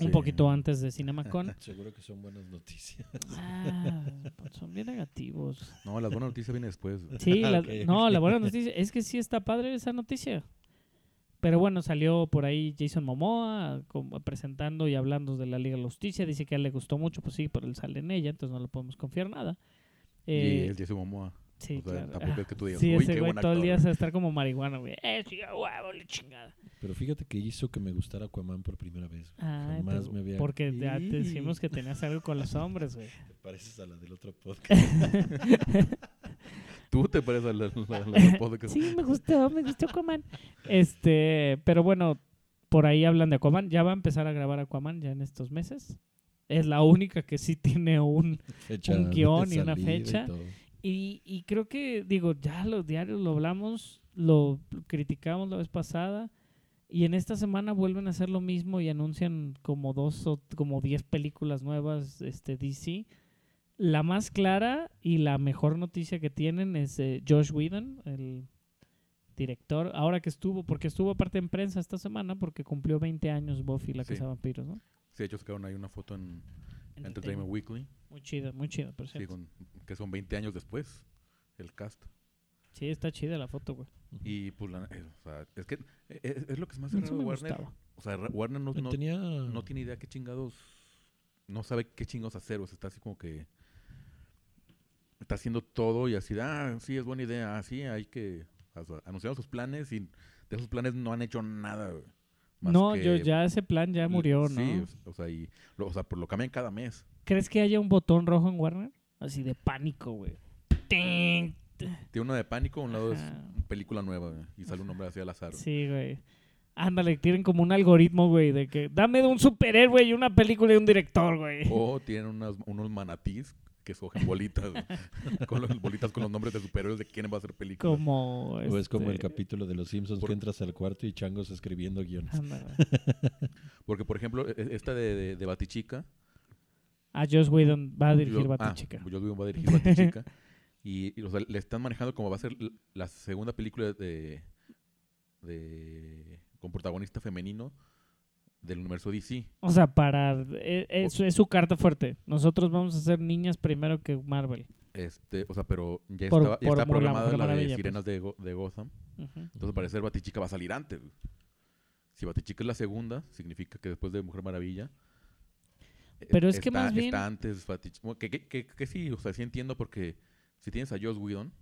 un poquito antes de CinemaCon. Seguro que son buenas noticias. ah, pues son bien negativos. No, las buenas noticias vienen después. Sí, la- no, la buena noticia es que sí está padre esa noticia. Pero bueno, salió por ahí Jason Momoa como presentando y hablando de la Liga de la Justicia. Dice que a él le gustó mucho, pues sí, pero él sale en ella, entonces no le podemos confiar nada. y Eh, el Jason Momoa. Sí, o sea, claro. tampoco Ah, es que tú digas, sí, "Uy, ese qué güey buen todo el día actor". se va a estar como marihuana, güey. Eh, sí, a huevo, la chingada. Pero fíjate que hizo que me gustara Aquaman por primera vez. Ay, Jamás te- me había- Porque ya te decimos que tenías algo con los hombres, güey. Te pareces a la del otro podcast. Tú te pareces a la, la, la del podcast. Sí, me gustó, me gustó Aquaman. Este, pero bueno, por ahí hablan de Aquaman. Ya va a empezar a grabar Aquaman ya en estos meses. Es la única que sí tiene un... Fecha Un guion y una salida fecha. todo. Y, y creo que, digo, ya los diarios lo hablamos, lo criticamos la vez pasada. Y en esta semana vuelven a hacer lo mismo y anuncian como dos o como diez películas nuevas este DC. La más clara y la mejor noticia que tienen es eh, Josh Whedon, el director, ahora que estuvo, porque estuvo aparte en prensa esta semana porque cumplió 20 años Buffy la Sí. Casa de Vampiros, ¿no? Sí, de hecho sacaron ahí una foto en Entertainment Weekly. Muy chida, muy chida, por Sí, cierto. con- que son 20 años después el cast. Sí, está chida la foto, güey. Y pues la, eh, o sea, es que eh, es, es lo que es más raro de Warner. gustaba. O sea, Warner no, no, Tenía... no tiene idea qué chingados. No sabe qué chingados hacer. O sea, está así como que. Está haciendo todo y así, ah, sí, es buena idea. Así hay que. O sea, anunciaron sus planes y de esos planes no han hecho nada. güey. Más No, que- yo ya ese plan ya murió, ¿no? Sí, o sea, y, lo- o sea, por lo cambian cada mes. ¿Crees que haya un botón rojo en Warner? Así de pánico, güey. Tiene uno de pánico, un lado Ajá. es película nueva güey, y sale un nombre así al azar. güey. Sí, güey. Ándale, tienen como un algoritmo, güey, de que dame de un superhéroe y una película y un director, güey. O tienen unas, unos manatís que escogen bolitas, con los, bolitas con los nombres de superhéroes de quién va a hacer película. Como. O es como el este, capítulo de Los Simpsons Por- que entras al cuarto y changos escribiendo guiones. ándale. Porque, por ejemplo, e- e- esta de, de, de Batichica. A Joss Whedon va a dirigir yo- ah, Batichica. Joss Whedon va a dirigir Batichica. Y, y, o sea, le están manejando como va a ser la segunda película de, de con protagonista femenino del universo DC. O sea, para... eh, Es, es su carta fuerte. Nosotros vamos a ser niñas primero que Marvel. Este, o sea, pero ya Por- estaba, ya por está la programada Mujer la, de pues. Sirenas de, Go- de Gotham. Entonces, al parecer, Batichica va a salir antes. Si Batichica es la segunda, significa que después de Mujer Maravilla. eh, Pero es que más bien- Está antes Batichica. Bueno, que, que, que, que sí, o sea, sí entiendo porque si tienes a Joss Whedon.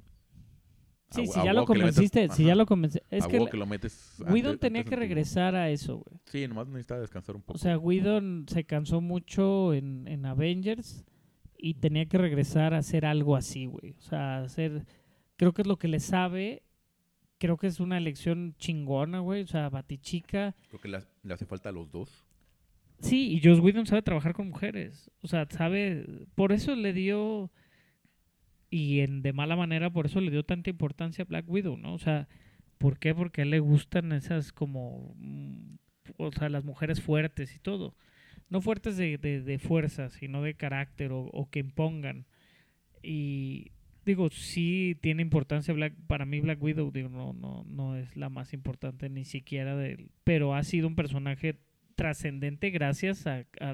Sí, a- si a ya lo convenciste, si ya lo convenciste. Es a que que lo metes. Whedon tenía que regresar a eso, güey. Sí, nomás necesitaba descansar un poco. O sea, Whedon se cansó mucho en, en Avengers y tenía que regresar a hacer algo así, güey. O sea, hacer... Creo que es lo que le sabe. Creo que es una elección chingona, güey. O sea, Batichica... Creo que le, hace- le hace falta a los dos. Sí, y Joss Whedon sabe trabajar con mujeres. O sea, sabe... Por eso le dio... Y en de mala manera, por eso le dio tanta importancia a Black Widow, ¿no? O sea, ¿por qué? Porque a él le gustan esas como... mm, O sea, las mujeres fuertes y todo. No fuertes de, de, de fuerza, sino de carácter o, o que impongan. Y digo, sí tiene importancia Black, para mí Black Widow, digo, no, no, no es la más importante ni siquiera de él, pero ha sido un personaje trascendente gracias a, a,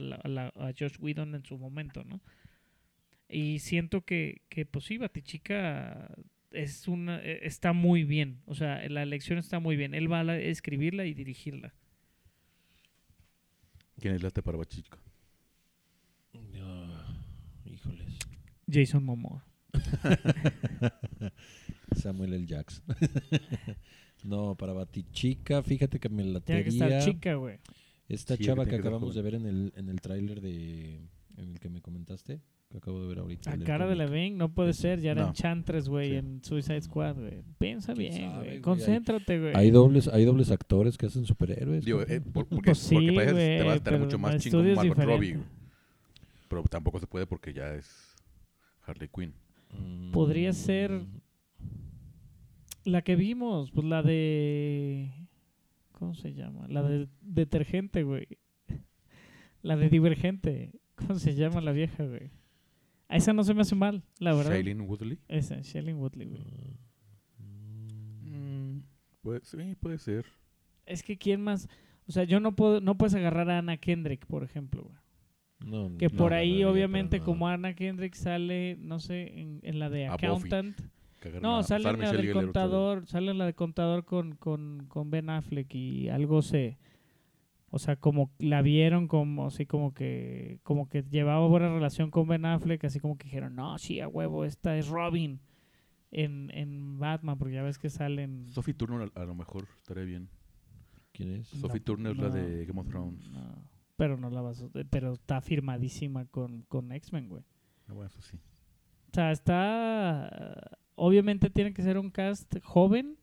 a Josh Whedon en su momento, ¿no? Y siento que, que pues sí, Batichica es una, eh, está muy bien, o sea, la elección está muy bien, él va a la- escribirla y dirigirla. ¿Quién es la para Batichica? Híjoles. Jason Momoa. Samuel L. Jackson. no, para Batichica, fíjate que me la Tiene que estar chica, güey. Esta Sí, chava que que acabamos de ver en el, en el tráiler de... En el que me comentaste, que acabo de ver ahorita. A cara de. Levine no puede ser, ya era No. Enchantress, güey, Sí. en Suicide Squad, güey. Piensa ¿Quién bien, sabe, güey. güey? Concéntrate, güey. Hay dobles, hay dobles actores que hacen superhéroes. Digo, eh, por- porque, Pues sí, porque te va a estar pero mucho más chingón Margot Robbie. Pero tampoco se puede porque ya es Harley Quinn. Mm, podría ser- La que vimos, pues la de... ¿Cómo se llama? La de detergente, güey. La de divergente. ¿Cómo se llama la vieja, güey? A esa no se me hace mal, la verdad. Shailene Woodley. Esa, Shailene Woodley, güey. Mm, puede, sí, puede ser. Es que quién más... O sea, yo no puedo, no puedes agarrar a Anna Kendrick, por ejemplo, güey. No, Que no por ahí, obviamente, como. Anna Kendrick sale, no sé, en, en la de. Accountant. No, a sale en la del contador, sale en la de contador con, con, con Ben Affleck y algo se... O sea, como la vieron como así como que como que llevaba buena relación con Ben Affleck, así como que dijeron, no, sí, a huevo, esta es Robin en, en Batman, porque ya ves que salen... Sophie Turner a, a lo mejor estaría bien. ¿Quién es? Sophie No, Turner es la no, de Game of Thrones. no, pero no la vas a- pero está firmadísima con, con X-Men, güey. Ah, bueno, eso sí. O sea, está. Obviamente tiene que ser un cast joven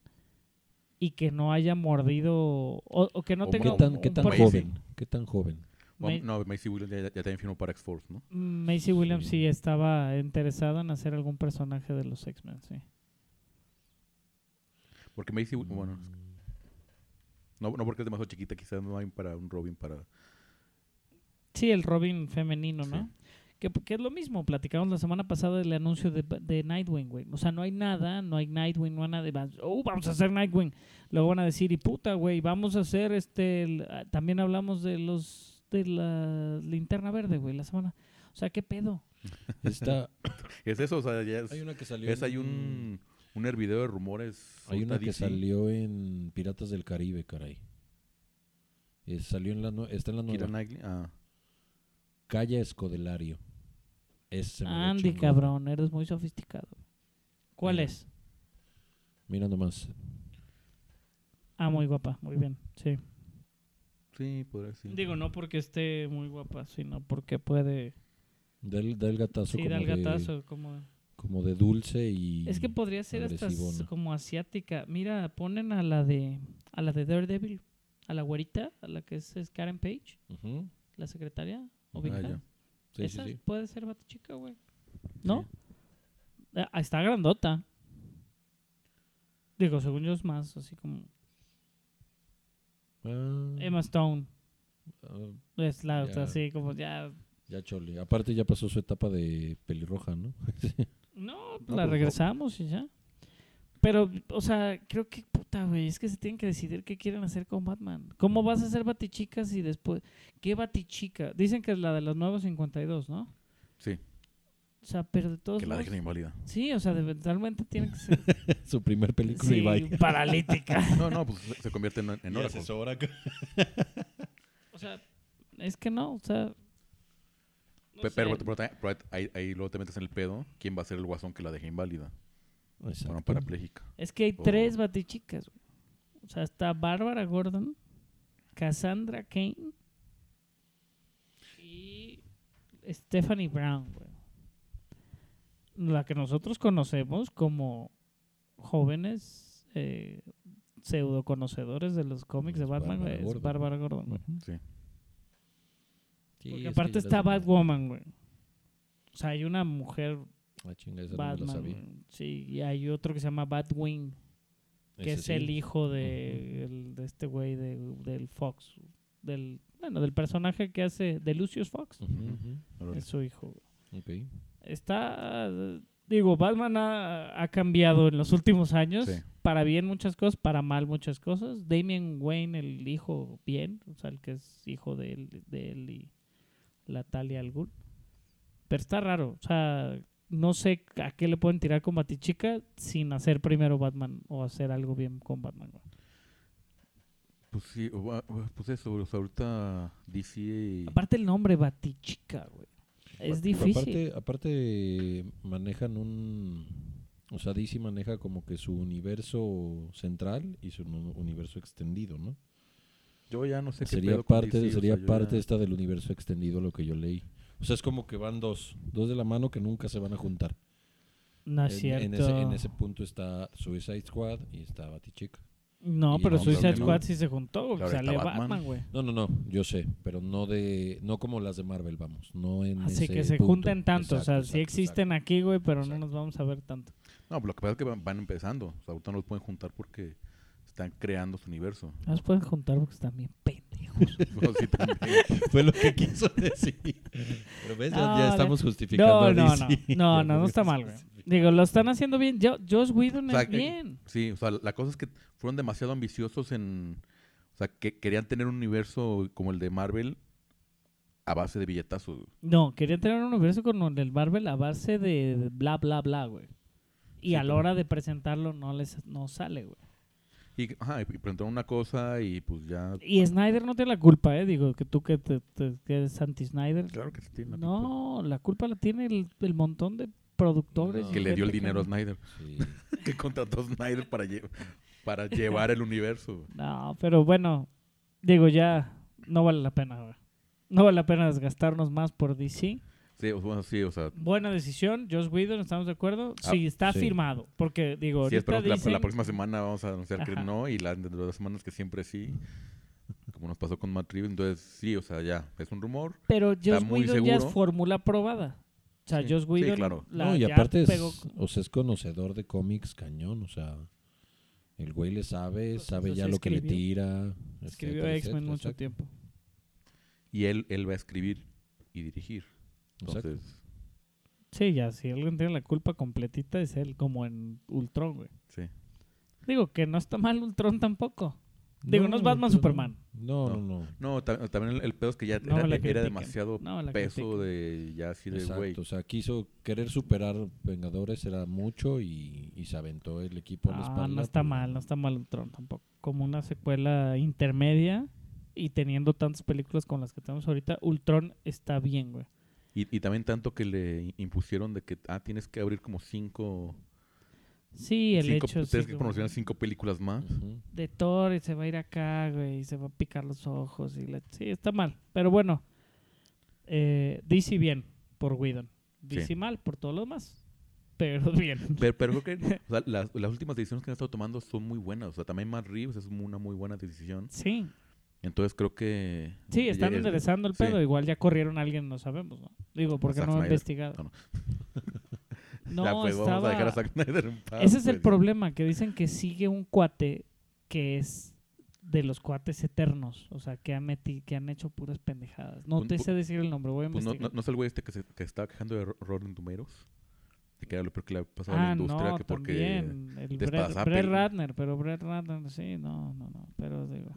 y que no haya mordido. O, o que no O tenga. ¿Qué tan, un- qué tan joven? ¿Qué tan joven? Bueno, Ma- no, Macy Williams ya, ya también firmó para X-Force, ¿no? Macy Williams Sí. sí estaba interesado en hacer algún personaje de los X-Men, sí. Porque Macy, bueno, Mm, no, no porque es demasiado chiquita, quizás no hay para un Robin para... Sí, el Robin femenino, ¿no? Sí. Que, que es lo mismo, platicamos la semana pasada del anuncio de, de Nightwing, güey. O sea, no hay nada, no hay Nightwing, no hay nada de... Oh, vamos a hacer Nightwing. Luego van a decir, y puta, güey, vamos a hacer este... el- ah, también hablamos de los... de la linterna verde, güey, la semana... O sea, ¿qué pedo? Está, Es eso, o sea, ya es... hay una que salió es hay en- un, un hervidero de rumores. Hay una que DC. salió en Piratas del Caribe, caray. Eh, salió en la nue- está en la nueva. Ah. Calla Escodelario. Ese se me ve Andy, cabrón, eres muy sofisticado. ¿Cuál Mira. es? Mira nomás. Ah, muy guapa, muy bien, sí. Sí, podría ser. Digo, no porque esté muy guapa, sino porque puede... Da el, da el gatazo, Sí, como, da el de, gatazo, como... como de dulce y... Es que podría ser hasta como asiática. Mira, ponen a la de a la de Daredevil, a la güerita, a la que es, es Karen Page, la secretaria o Ah, ya. Sí, Esa sí, sí. puede ser Batichica, güey. ¿No? Ah, está grandota. Digo, según yo es más así como Ah, Emma Stone. ah, Es la Ya. así como ya ya chole. Aparte ya pasó su etapa de pelirroja, ¿no? No, No, la pues, regresamos y ya. Pero, o sea, creo que, puta, güey, es que se tienen que decidir qué quieren hacer con Batman. ¿Cómo vas a hacer Batichica si después... ¿Qué Batichica? Dicen que es la de los nuevos 52, ¿no? Sí, O sea, pero de todos que la dejen inválida. Sí, o sea, realmente tiene que ser... Su primer película sí, paralítica. No, no, pues se- convierte en, en Oracle. acá. O sea, es que no, o sea... no. Pero, pero pero ahí, ahí luego te metes en el pedo. ¿Quién va a ser el guasón que la deje inválida? Exacto. Bueno, parapléjica. Es que hay Oh. tres batichicas. güey. O sea, está Bárbara Gordon, Cassandra Kane y Stephanie Brown, güey. La que nosotros conocemos como jóvenes eh, pseudo conocedores de los cómics de Batman, Bárbara es Gordon. Bárbara Gordon, güey. Sí. Sí, Porque es que aparte está Batwoman, güey. O sea, hay una mujer Ah, chinga, esa no me la Batman, sabía. sí, y hay otro que se llama Batwing. que es sí. el hijo de, el- de este güey de, del Fox, del bueno, del personaje que hace de Lucius Fox, es su hijo. Está digo, Batman ha, ha cambiado en los últimos años, Sí. para bien muchas cosas, para mal muchas cosas. Damian Wayne, el hijo bien, o sea, el que es hijo de él, de él y la Talia al Ghul. Pero está raro, o sea, no sé a qué le pueden tirar con Batichica sin hacer primero Batman o hacer algo bien con Batman. Pues sí, o- pues eso, o sea, ahorita DC. Aparte el nombre Batichica, güey. Es difícil. Aparte, aparte manejan un... O sea, DC maneja como que su universo central y su universo extendido, ¿no? Yo ya no sé qué sería pedo con parte, DC, o sería sea, parte ya- esta del universo extendido lo que yo leí. O sea, es como que van dos, dos de la mano que nunca se van a juntar. no es en, cierto. en ese, en ese punto está Suicide Squad y está Batichica. No, y pero no, Suicide no. Squad sí se juntó, güey. Claro, Sale Batman, güey. No, no, no, yo sé, pero no de no como las de Marvel, vamos, no en Así ese que se punto. junten tanto. o sea, Exacto, sí existen exacto. aquí, güey, pero no nos vamos a ver tanto. No, pero lo que pasa es que van, van empezando. O sea, ahorita no los pueden juntar porque están creando su universo. No nos pueden juntar porque están bien pendejos. Bueno, sí, también. Fue lo que quiso decir. Pero ves, ya, No, ya estamos justificando No, a no, no. DC. No, no, no fue está mal, güey. Digo, lo están haciendo bien. Yo, Josh Whedon O sea, es que- bien. Sí, o sea, la cosa es que fueron demasiado ambiciosos en... O sea, que querían tener un universo como el de Marvel a base de billetazos. güey. No, quería tener un universo con el Marvel a base de bla, bla, bla, güey. Y Sí, a la hora de presentarlo no les no sale, güey. Y, ajá, y una cosa y pues ya... Y Snyder no tiene la culpa, ¿eh? Digo, que tú que, te, te- que eres anti-Snyder. Claro que sí tiene la No, la culpa la tiene el, el montón de productores. No. Que le dio el dinero a Snyder. Sí. que contrató a Snyder para, lle- para llevar el universo. No, pero bueno, digo, ya no vale la pena. No vale la pena desgastarnos más por DC. Sí, o- bueno, sí, o sea... Buena decisión, Josh Whedon, ¿estamos de acuerdo? Ah, sí, está sí. firmado. Porque, digo, Sí, la, dicen- la próxima semana vamos a anunciar que no y la dentro de dos semanas que siempre sí. Como nos pasó con Matt Reeves. Entonces, sí, o sea, ya, es un rumor. Pero Josh muy Whedon ya es fórmula probada. O sea, Sí, Josh sí, Whedon claro. la- no, y aparte es, pegó- o sea, es conocedor de cómics cañón, o sea, el güey le sabe, Pues, sabe ya lo que le tira. escribió X-Men mucho exacto. tiempo. Y él, él va a escribir y dirigir. Exacto. Entonces, Sí, ya, si alguien tiene la culpa completita es él, como en Ultron, güey. sí. Digo que no está mal Ultron tampoco. Digo, no es Batman, Superman. No, no, No. no. No, ta- también el, el pedo es que ya No era, demasiado peso critiquen. de ya así de Exacto, güey. o sea, quiso querer superar Vengadores era mucho y, y se aventó el equipo a la Ah, espalda. no está mal, no está mal Ultron tampoco. Como una secuela intermedia y teniendo tantas películas con las que tenemos ahorita, Ultron está bien, güey. Y, y también tanto que le impusieron de que ah, tienes que abrir como cinco. Sí, el cinco hecho sí, tienes que como promocionar cinco películas más. De Thor y se va a ir acá, güey, y se va a picar los ojos y la- sí, está mal. Pero bueno, eh, DC bien por Whedon. DC Sí. mal por todo lo demás. Pero bien. Pero, pero creo que o sea, las, las últimas decisiones que han estado tomando son muy buenas. O sea, también Matt Reeves es una muy buena decisión. Sí, Entonces creo que. sí, están es- enderezando el sí. pedo. Igual ya corrieron a alguien, no sabemos, ¿no? Digo, porque Zack no han investigado. No, no. No, ya, pues vamos a dejar a estaba... Zack Snyder en paz. Ese es el pues. problema, que dicen que sigue un cuate que es de los cuates eternos, o sea, que han, meti que han hecho puras pendejadas. No Pues- te sé decir el nombre, voy a Pues investigar. no, no es el güey este que se que estaba quejando de Ro- Rotten Tomatoes. de que era lo peor que le había pasado a la Ah, industria, no, que porque también. El Brett, Brett Ratner, pero Brett Ratner, sí, no, no, no. Pero digo.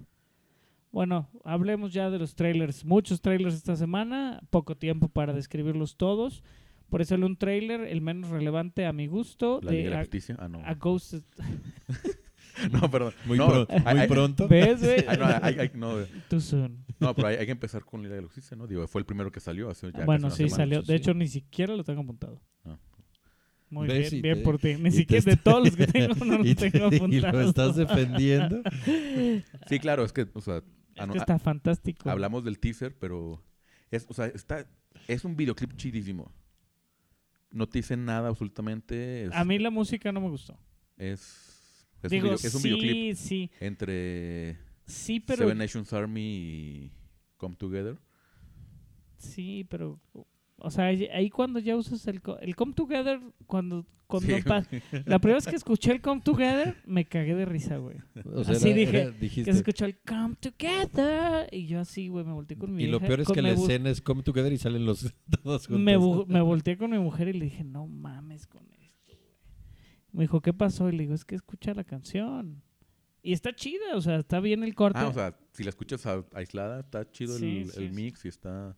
Bueno, hablemos ya de los trailers. Muchos trailers esta semana, poco tiempo para describirlos todos. Por eso un trailer, el menos relevante a mi gusto, la Liga de de la a, Justicia. Ah, no. a Ghost. no, perdón. Muy, no, pro- hay- muy hay- pronto. ¿Ves, güey? Ah, no, hay- hay- no, Too soon. no, pero hay, hay que empezar con Liga de la Justicia, ¿no? Digo, fue el primero que salió hace ya bueno, sí, semana. salió. De sí. hecho, ni siquiera lo tengo apuntado. Ah. Muy ¿Ves? bien, Y bien te- por ti. Ni y siquiera de todos los que tengo no y, los te- tengo y apuntados. lo estás defendiendo. Sí, claro, es que, o sea, Es que está fantástico. hablamos del teaser, pero es, o sea, está, es un videoclip chidísimo. No te dice nada absolutamente. Es, A mí la música no me gustó. es, es Digo, un, video- es un sí, videoclip sí, entre sí, pero Seven Nations Army y Come Together. sí, pero o sea, ahí cuando ya usas el el come together cuando cuando Sí. pa- la primera vez que escuché el come together me cagué de risa, güey. O sea, Así era- dije, era- Que se escuchó el come together y yo así, güey, me volteé con mi Y lo peor es que la escena es Come Together y salen los todos juntos. me, me volteé con mi mujer y le dije, no mames con esto, güey. Me dijo, ¿qué pasó? Y le digo, es que escucha la canción. Y está chida, o sea, está bien el corte. Ah, o sea, si la escuchas a- aislada, está chido Sí, el, sí, el sí. mix y está...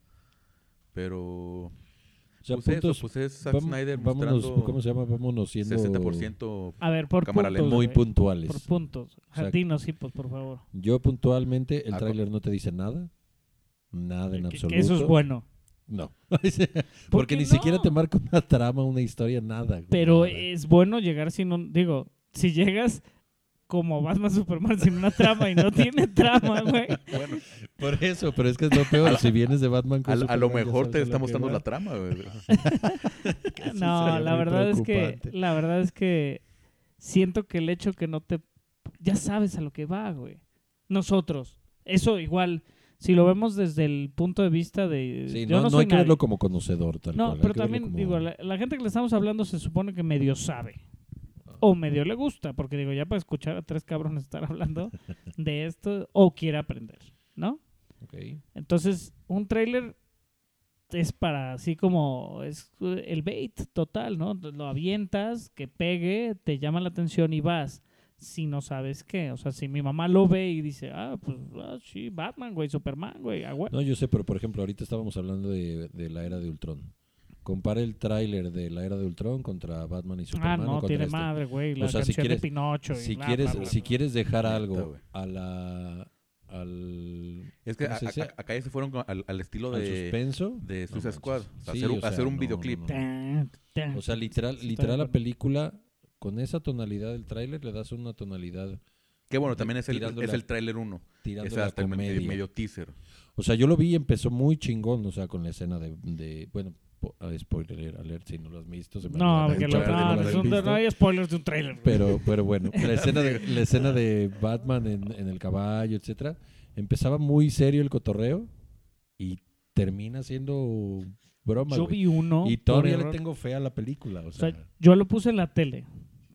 Pero... O sea, pues eso, puntos, pues es Zack vam- Snyder vámonos, ¿cómo se llama? Vámonos siendo 60% A ver, por cámara puntos. muy puntuales. Por puntos. O sea, hipos, por favor. Yo puntualmente, el Ah, tráiler no te dice nada. Nada en Que- que, absoluto. eso es bueno. No. ¿Por Porque ni no? siquiera te marca una trama, una historia, nada. güey, Pero nada. es bueno llegar sin un... Digo, si llegas como Batman Superman sin una trama y no tiene trama, güey. Bueno, Por eso, pero es que es lo peor. si vienes de Batman con a, a lo Superman, mejor te está mostrando la trama, güey. No, la verdad es que la verdad es que siento que el hecho que no te ya sabes a lo que va, güey. Nosotros, eso igual si lo vemos desde el punto de vista de Sí, yo no, no soy hay que verlo como conocedor, tal No, cual, pero también como- digo, la, la gente que le estamos hablando se supone que medio sabe o medio le gusta, porque digo, ya para escuchar a tres cabrones estar hablando de esto o quiere aprender, ¿no? Entonces, un trailer es para así como es eh, el bait total, ¿no? Lo avientas, que pegue, te llama la atención y vas. Si no sabes qué, o sea, si mi mamá lo ve y dice, ah, pues ah, sí, Batman, güey, Superman, güey, ah, güey. No, yo sé, pero por ejemplo, ahorita estábamos hablando de, de la era de Ultron. Compara el tráiler de la era de Ultron contra Batman y ah, Superman. o no, contra tiene este. madre, güey, la O sea, si quieres- de Pinocho. y Si bla, quieres, bla, bla, si bla. quieres dejar algo a la al Es que ¿cómo a- a- acá ya se fueron al, al estilo al de, suspenso de no Suicide. Squad. O sea, Sí, hacer, un- o sea, hacer un no, videoclip. no, no. O sea, literal, literal la película con esa tonalidad del tráiler le das una tonalidad Que bueno, también es el, es el tráiler 1. tirando Es la hasta el me- comedia. medio teaser. O sea, yo lo vi y empezó muy chingón, o sea, con la escena de, de bueno, ah, spoiler alert si no lo has visto, se me No, porque lo- que no, no, lo no, has es un- visto. no hay spoilers de un trailer. Pero, pero bueno, la escena de, la escena de Batman en, en el caballo, etcétera, empezaba muy serio el cotorreo y termina siendo broma. Yo vi uno. y todavía le tengo fe a la película. O O sea, yo lo puse en la tele.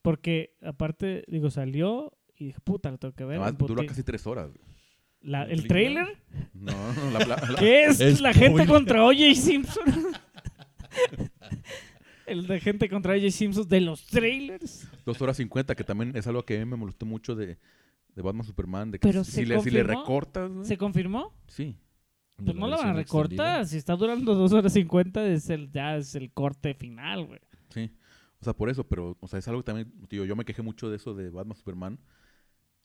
Porque aparte, digo, salió y dije, puta, lo tengo que ver. Además, dura casi tres horas. La- ¿La ¿El trailer? No, no, la, la- la- ¿Qué es? Es la gente contra O.J. Simpson. el de gente contra O.J. Simpson de los trailers. dos horas cincuenta, que también es algo que a mí me molestó mucho de, de Batman Superman. De que Pero si, se le, si le confirmó. recortas, ¿Se confirmó? sí. Pues no la van a recortar. extendida. Si está durando dos horas cincuenta, es el, ya es el corte final, güey. Sí. O sea, por eso, pero, o sea, es algo que también, tío, yo me quejé mucho de eso de Batman Superman.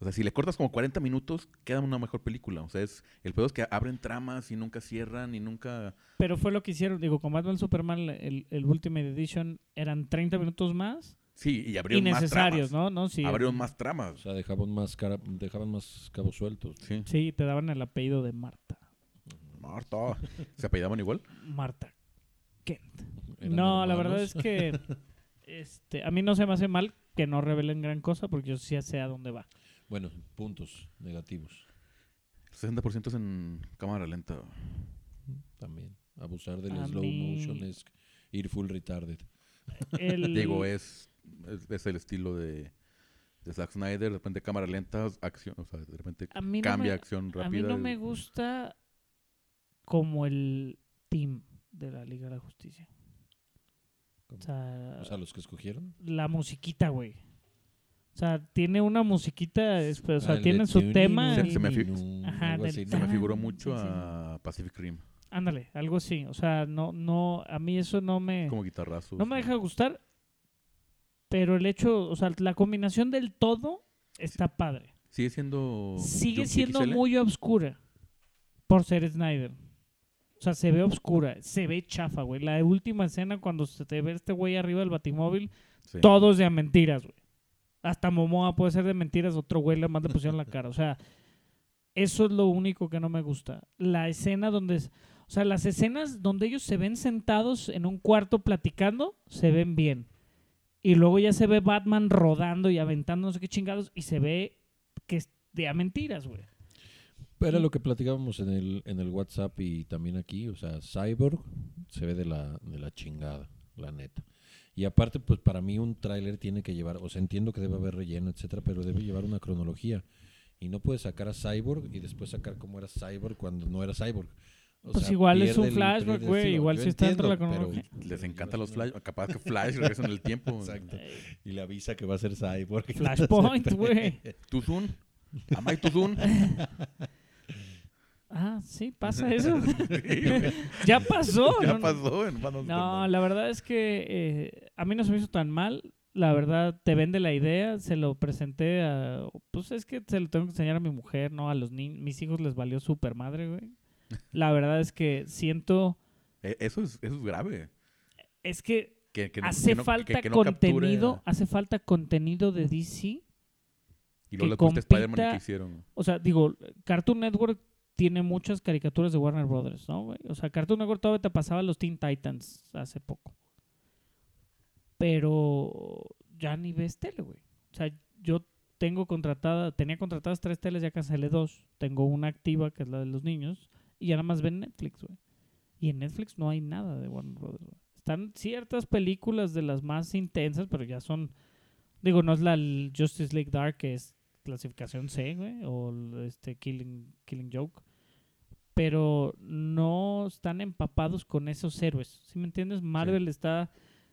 O sea, si le cortas como 40 minutos, queda una mejor película. O sea, es, el peor es que abren tramas y nunca cierran y nunca... Pero fue lo que hicieron. Digo, con Batman Superman, el, el Ultimate Edition, eran 30 minutos más. Sí, y abrieron más tramas. ¿no? ¿no? Sí, Abrieron más tramas. O sea, dejaban más, cara- dejaban más cabos sueltos. Sí. Sí, te daban el apellido de Marta. Marta. ¿Se apellidaban igual? Marta Kent. No, la verdad es que este, a mí no se me hace mal que no revelen gran cosa porque yo sí sé a dónde va. Bueno, puntos negativos. 60% es en cámara lenta. También. Abusar del A slow mí- motion es ir full retarded. El, Digo, es, es, es el estilo de, de Zack Snyder. De repente cámara lenta, acción. O sea, de repente a mí no cambia me- acción rápida. A mí no me gusta como el team de la Liga de la Justicia. ¿Cómo? O sea, O sea, los que escogieron. la musiquita, güey. O sea, tiene una musiquita, es- o sea, Ah, tiene su tema. Se- y- se me fi- Ninu, Ajá, algo del- así, Se ¿no? me figuró mucho sí, sí. a Pacific Rim. Ándale, algo así. O sea, no, no, a mí eso no me, Como guitarrazos. no me deja gustar. Pero el hecho, o sea, la combinación del todo está padre. Sigue siendo. Sigue siendo XL. muy obscura por ser Snyder. O sea, se ve obscura, se ve chafa, güey. La última escena cuando se te ve este güey arriba del batimóvil, Sí. todo es de mentiras, güey. Hasta Momoa puede ser de mentiras, otro güey le más le pusieron la cara. O sea, eso es lo único que no me gusta. La escena donde... es- O sea, las escenas donde ellos se ven sentados en un cuarto platicando, se ven bien. Y luego ya se ve Batman rodando y aventando no sé qué chingados y se ve que es de a mentiras, güey. Era lo que platicábamos en el, en el WhatsApp y también aquí. O sea, Cyborg se ve de la, de la chingada, la neta. Y aparte, pues para mí un tráiler tiene que llevar, o sea, entiendo que debe haber relleno, etcétera, pero debe llevar una cronología. Y no puedes sacar a Cyborg y después sacar cómo era Cyborg cuando no era Cyborg. O Pues sea, igual es un flashback, güey, igual sí está dentro de la cronología. Les encantan los Flash. Capaz que Flash regresa en el tiempo. Exacto. Y le avisa que va a ser Cyborg. Flashpoint, güey. Tuzun. Amai Tuzun. Ah, sí, pasa eso. ya pasó. ya ¿no? pasó No, la verdad es que eh, a mí no se me hizo tan mal. La verdad, te vende la idea, se lo presenté a... Pues es que se lo tengo que enseñar a mi mujer, ¿no? A los niños. Mis hijos les valió super madre, güey. La verdad es que siento... Eh, Eso es, eso es grave. Es que Que, que no- hace no- falta que- no contenido, hace falta contenido de DC. Y luego le Spider-Man compita- que hicieron. O sea, digo, Cartoon Network tiene muchas caricaturas de Warner Brothers, ¿no, güey? O sea, Cartoon Network todavía te pasaba los Teen Titans hace poco. Pero ya ni ves tele, güey. O sea, yo tengo contratada, tenía contratadas tres teles, ya cancelé dos. Tengo una activa, que es la de los niños, y ya nada más ven Netflix, güey. Y en Netflix no hay nada de Warner Brothers, güey. Están ciertas películas de las más intensas, pero ya son... Digo, no es la Justice League Dark, que es clasificación C, güey, o este Killing, Killing Joke. Pero no están empapados con esos héroes. ¿Sí me entiendes? Marvel está...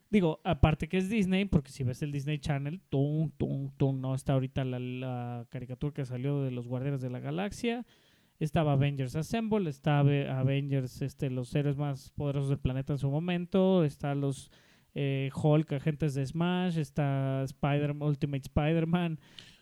Digo, aparte que es Disney, porque si ves el Disney Channel, tum, tum, tum, no está ahorita la, la caricatura que salió de los Guardianes de la Galaxia. Estaba Avengers Assemble, está Ave- Avengers, este, los héroes más poderosos del planeta en su momento. Está los eh, Hulk, agentes de Smash. Está Spider Ultimate Spider-Man.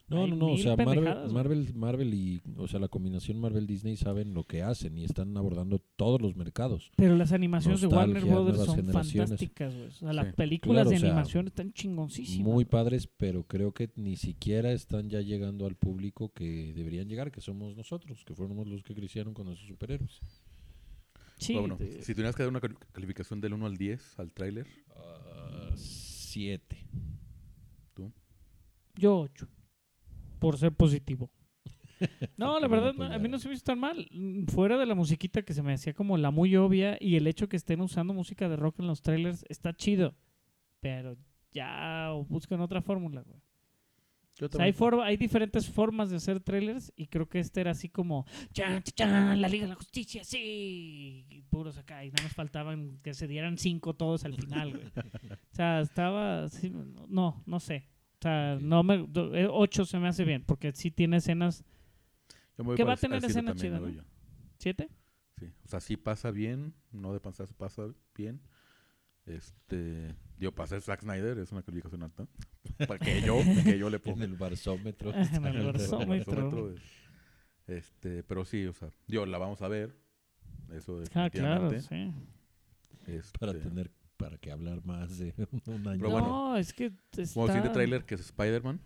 No, Hay no, no, o sea, Marvel. Marvel, Marvel y, o sea, la combinación Marvel Disney saben lo que hacen y están abordando todos los mercados. Pero las animaciones de Warner Brothers son fantásticas, güey. O sea, Sí. las películas Claro, de o sea, animación están chingoncísimas. Muy padres, pero creo que ni siquiera están ya llegando al público que deberían llegar, que somos nosotros, que fuimos los que crecieron con esos superhéroes. Sí, bueno, si tuvieras que dar una cali- calificación del 1 al 10 al tráiler, Ah, siete. Yo ocho. Por ser positivo. No, la verdad, no, a apoyar. mí no se me hizo tan mal. Fuera de la musiquita que se me hacía como la muy obvia y el hecho que estén usando música de rock en los trailers está chido. Pero ya buscan otra fórmula, güey. O sea, hay, hay diferentes formas de hacer trailers y creo que este era así como chan, chan, la Liga de la Justicia, sí, y puros acá y nada más faltaban que se dieran cinco todos al final, güey. O sea, estaba, no, no sé. O sea, no me, do- eh, ocho se me hace bien porque sí tiene escenas, que va a el- tener al siete escena también, chida, me voy ¿no? yo. siete. Sí, o sea, sí pasa bien, no de panzazo pasa bien. Este, digo, para ser Zack Snyder es una calificación alta. Para que yo, que yo le En ponga. el. En el El barzómetro. barzómetro es- Este, pero sí, o sea, digo, la vamos a ver. Eso Ah, claro, definitivamente. sí. Este, para tener para que hablar más de un año. Pero bueno, no, es que Como el siguiente está- tráiler que es Spider-Man.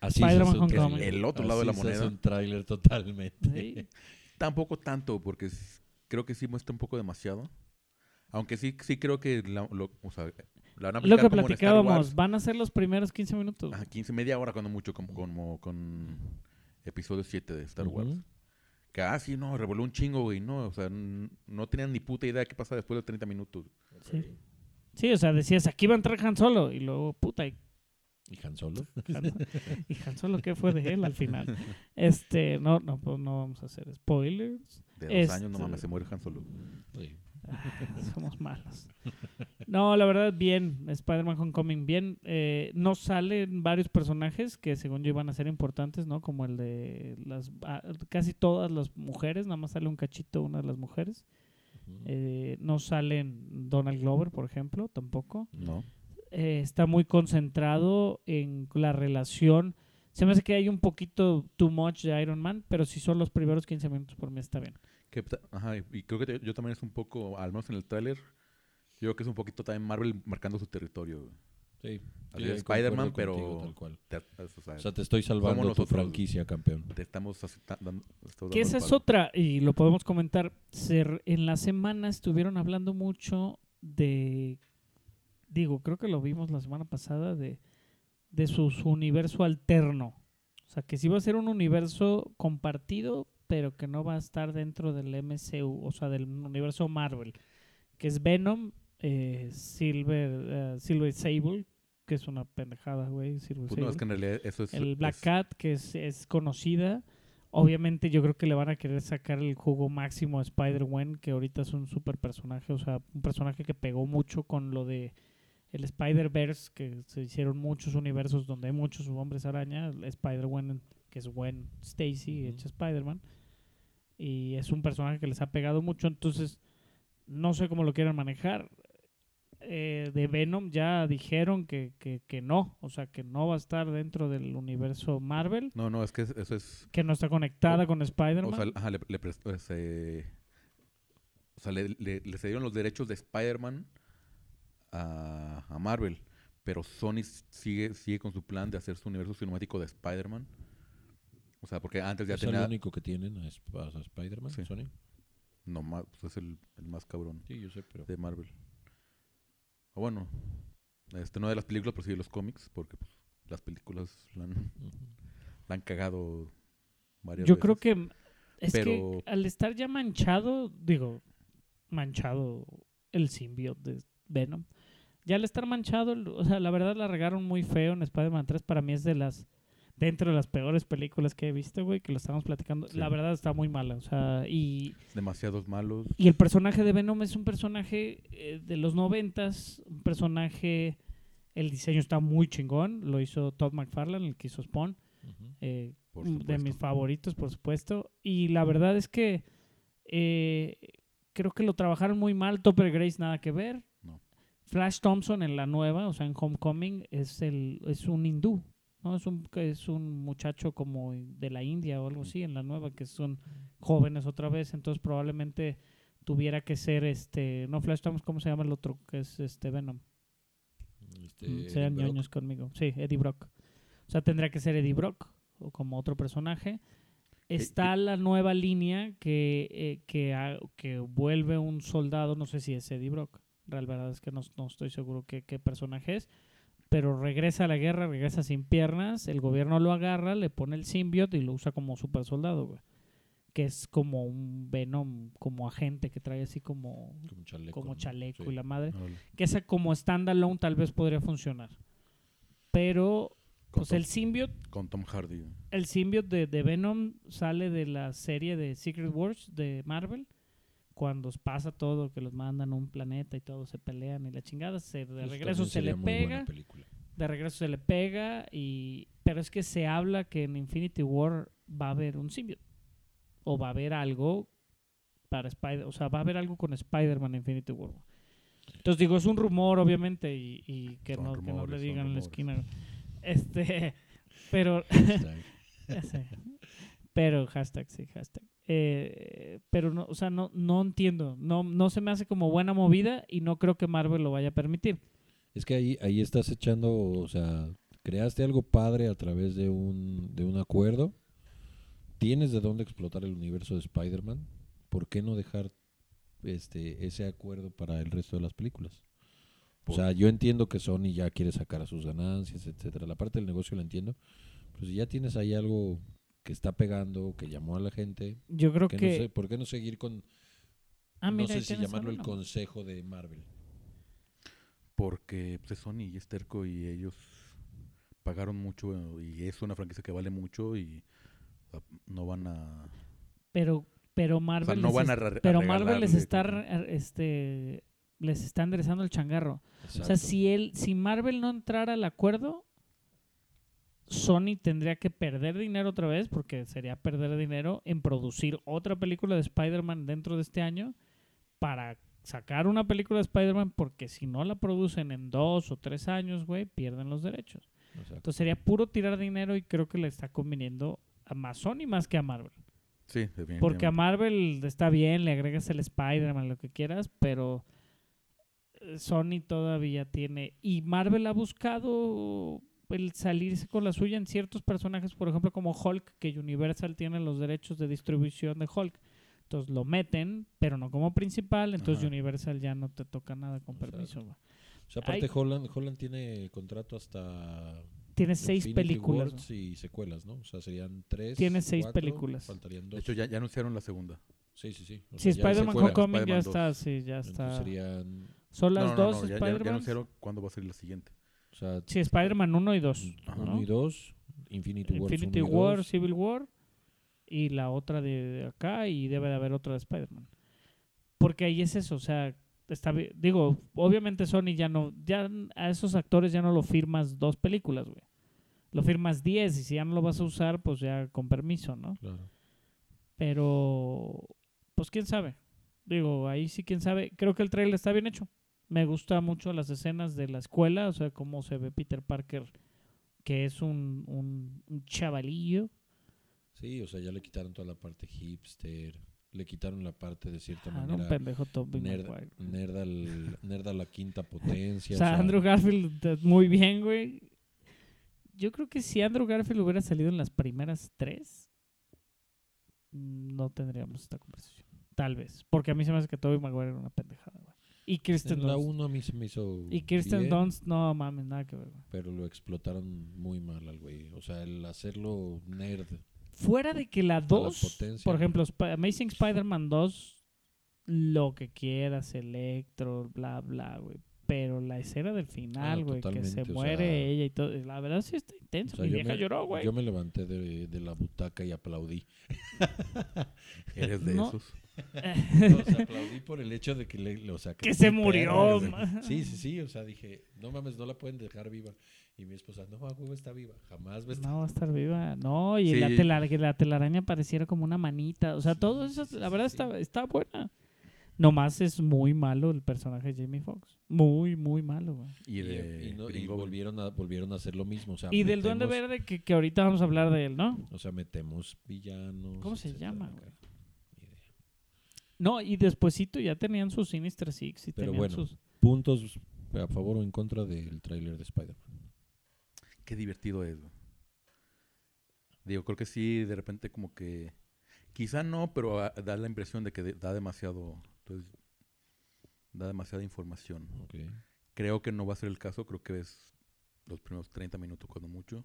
Así Spider-Man se hace un tráiler. El otro lado de la Así moneda. un tráiler totalmente. Sí. Tampoco tanto, porque creo que sí muestra un poco demasiado. Aunque sí, sí creo que la, lo, o sea, la van a Lo aplicar que como platicábamos, van a ser los primeros 15 minutos. Ajá, 15, media hora cuando mucho, como, como con episodio 7 de Star Wars. Que, ah, sí, no, revoló un chingo, güey. No, o sea, no tenían ni puta idea de qué pasa después de 30 minutos. Sí. Sí, o sea, decías, aquí va a entrar Han Solo. Y luego, puta, y ¿Y Han Solo? Y Han Solo, ¿qué fue de él al final? Este, no, no, pues no vamos a hacer spoilers. De dos Este- años, no mames, se muere Han Solo. Sí. Somos malos. No, la verdad, bien. Spider-Man Homecoming, bien. Eh, no salen varios personajes que según yo iban a ser importantes, ¿no? Como el de las ah, casi todas las mujeres, nada más sale un cachito una de las mujeres. Eh, no salen Donald Glover, por ejemplo, tampoco. No. Eh, está muy concentrado en la relación. Se me hace que hay un poquito too much de Iron Man, pero si son los primeros 15 minutos por mí está bien. Que ajá, y- creo que te- yo también es un poco, al menos en el tráiler, yo creo que es un poquito también Marvel marcando su territorio. güey. Sí. Spider-Man, contigo, pero- tal cual. Te, o sea, O sea, te estoy salvando tu nosotros. franquicia, campeón. te estamos dando- estamos Que esa es otra, y lo podemos comentar. Ser, en la semana estuvieron hablando mucho de. Digo, creo que lo vimos la semana pasada, de, de su, su universo alterno. O sea, que sí va a ser un universo compartido, pero que no va a estar dentro del MCU, o sea, del universo Marvel. Que es Venom, eh, Silver, eh, Silver Sable, que es una pendejada, güey. Silver Pues no, es Sable que en realidad eso es... el Black es- Cat, que es, es conocida. Obviamente yo creo que le van a querer sacar el jugo máximo a Spider-Gwen, que ahorita es un super personaje, o sea, un personaje que pegó mucho con lo de el Spider-Verse, que se hicieron muchos universos donde hay muchos hombres araña, el Spider-Gwen, que es Gwen Stacy, hecha Spider-Man, y es un personaje que les ha pegado mucho, entonces no sé cómo lo quieran manejar. Eh, de Venom ya dijeron que, que, que no, o sea, que no va a estar dentro del universo Marvel, No, no, es que es- eso es... que no está conectada O- con Spider-Man. O sea, ajá, le, le prestó ese- o sea, le, le- le cedieron los derechos de Spider-Man a, a Marvel. Pero Sony sigue, sigue con su plan de hacer su universo cinemático de Spider-Man. O sea, porque antes ya ¿Es tenía... el único que tienen a, Sp- a Spider-Man, Sí. Sony? No, ma- pues es el, el más cabrón Sí, yo sé, pero... de Marvel. O bueno, este no de las películas, pero sí de los cómics, porque pues, las películas la han, Ujú. la han cagado varias Yo veces. creo que es Pero- que al estar ya manchado, digo, manchado el simbionte de Venom, ya al estar manchado, o sea, la verdad la regaron muy feo en Spider-Man 3, para mí es de las dentro de las peores películas que he visto, güey, que lo estamos platicando. Sí. La verdad está muy mala, o sea, y Demasiados malos. Y el personaje de Venom es un personaje eh, de los noventas, un personaje, el diseño está muy chingón, lo hizo Todd McFarlane, el que hizo Spawn, eh, Por de mis favoritos, por supuesto. Y la verdad es que eh, creo que lo trabajaron muy mal, Topper Grace nada que ver. No. Flash Thompson en la nueva, o sea, en Homecoming, es, el, es un hindú. ¿No? Es, un, es un muchacho como de la India o algo así en la nueva, que son jóvenes otra vez, entonces probablemente tuviera que ser este, no Flash Thompson, ¿cómo se llama el otro? Que es este Venom. Este, Mm, Sean ñoños conmigo. Sí, Eddie Brock. O sea, tendría que ser Eddie Brock o como otro personaje. Está la nueva línea que, eh, que, que vuelve un soldado, no sé si es Eddie Brock, la verdad es que no, no estoy seguro qué, qué personaje es, pero regresa a la guerra, regresa sin piernas, el gobierno lo agarra, le pone el symbiote y lo usa como super soldado, güey. Que es como un Venom, como agente que trae así como, Como chaleco. como ¿no? chaleco Sí. y la madre que esa como standalone tal vez podría funcionar. Pero pues Tom, el symbiote, con Tom Hardy. el symbiote de, de Venom sale de la serie de Secret Wars de Marvel. Cuando pasa todo, que los mandan a un planeta y todos se pelean y la chingada, se, de Eso regreso se le pega, de regreso se le pega y pero es que se habla que en Infinity War va a haber un symbiote o va a haber algo para Spider, o sea, va a haber algo con Spider-Man en Infinity War. Entonces digo, es un rumor obviamente y, y que, no, que no le digan en la esquina. Este, pero Hashtag. Pero hashtag, sí, hashtag. Eh, pero no, o sea, no, no entiendo. No, no se me hace como buena movida y no creo que Marvel lo vaya a permitir. Es que ahí, ahí estás echando, o sea, creaste algo padre a través de un, de un acuerdo. Tienes de dónde explotar el universo de Spider-Man. ¿Por qué no dejar este ese acuerdo para el resto de las películas? O sea, yo entiendo que Sony ya quiere sacar a sus ganancias, etcétera. La parte del negocio la entiendo. Pero si ya tienes ahí algo que está pegando, que llamó a la gente, Yo creo que que. no sé, ¿por qué no seguir con, ah, no mira, sé si llamarlo el consejo de Marvel? Porque pues, es Sony y es terco y ellos pagaron mucho y es una franquicia que vale mucho y o sea, no van a... Pero Pero O Marvel, sea, no van a, pero Marvel les está, este, les está enderezando el changarro. O sea, si él, si Marvel no entrara al acuerdo, Sony tendría que perder dinero otra vez, porque sería perder dinero en producir otra película de Spider-Man dentro de este año para sacar una película de Spider-Man, porque si no la producen en dos o tres años, güey, pierden los derechos. Exacto. Entonces sería puro tirar dinero y creo que le está conviniendo a más Sony más que a Marvel. Sí, definitivamente. Porque a Marvel está bien, le agregas el Spider-Man, lo que quieras, pero eh, Sony todavía tiene. Y Marvel ha buscado el salirse con la suya en ciertos personajes, por ejemplo, como Hulk, que Universal tiene los derechos de distribución de Hulk. Entonces lo meten, pero no como principal, entonces Ajá. Universal ya no te toca nada con permiso. güey. O sea, aparte Hay- Holland, Holland tiene contrato hasta Tiene seis Infinity películas. Güey. y secuelas, ¿no? O sea, serían tres. Tiene seis cuatro, películas. Faltarían De dos. hecho, ya, ya anunciaron la segunda. Sí, sí, sí. O Sí, sea, ya Spider-Man. Homecoming ya Spider-Man está, sí, ya Entonces está. serían, Son las no, no, dos no, ya- ya, ya, Spider-Man. anunciaron cuándo va a salir la siguiente. O sea, Sí, Spider-Man 1 y 2. uno ¿no? y dos, Infinity Wars Infinity War. Civil War y la otra de, acá y debe de haber otra de Spider-Man. Porque ahí es eso, o sea, está digo, obviamente Sony ya no ya a esos actores ya no lo firmas dos películas, güey. Lo firmas 10 y si ya no lo vas a usar, pues ya con permiso, ¿no? Claro. Pero pues quién sabe. Digo, ahí sí quién sabe. Creo que el trailer está bien hecho. Me gusta mucho las escenas de la escuela, o sea, cómo se ve Peter Parker, que es un, un, un chavalillo. Sí, o sea, ya le quitaron toda la parte hipster, le quitaron la parte de cierta Ah, no, un manera pendejo Tobey nerd, nerd, al- nerd a la quinta potencia. O sea, Andrew Garfield eh, muy bien, güey. Yo creo que si Andrew Garfield hubiera salido en las primeras tres, mm, no tendríamos esta conversación. Tal vez. Porque a mí se me hace que Tobey Maguire era una pendejada, güey. Y Kirsten en la Dunst. 1 a mí se me hizo Y Kirsten bien, Dunst, no mames, nada que ver, güey. pero lo explotaron muy mal al güey. O sea, el hacerlo nerd. Fuera de que la 2, potencia. por ejemplo, Sp- Amazing Spider-Man 2, lo que quieras, Electro, bla, bla, güey. Pero la escena del final, Ah, güey, que se o muere sea- ella y todo. La verdad sí está intenso. O sea, Mi vieja me- lloró, güey. Yo me levanté de, de la butaca y aplaudí. Eres de No. esos. Sea, aplaudí por el hecho de que, le, o sea, Que se murió, perra. Sí, sí, sí. O sea, dije, no mames, no la pueden dejar viva. Y mi esposa, no, a huevo está viva. Jamás va a estar. No va a estar viva. No, y la, Sí. telaraña pareciera como una manita. O sea, Sí, todo eso, la verdad, sí. está, está buena. Nomás es muy malo el personaje de Jamie Foxx. Muy, muy malo, güey. Y de y no- y volvieron, a, volvieron a hacer lo mismo. O sea, Y del Duende Verde, que, que ahorita vamos a hablar de él, ¿no? O sea, metemos villanos. ¿Cómo se etcétera, llama, güey? No, y despuesito ya tenían sus Sinister Six y Pero tenían bueno. sus... Puntos a favor o en contra del tráiler de Spider-Man. Qué divertido es, güey. Digo, creo que sí, de repente como que... Quizá no, pero ah, da la impresión de que de- da demasiado... Entonces, da demasiada información. Creo que no va a ser el caso, creo que es los primeros 30 minutos cuando mucho.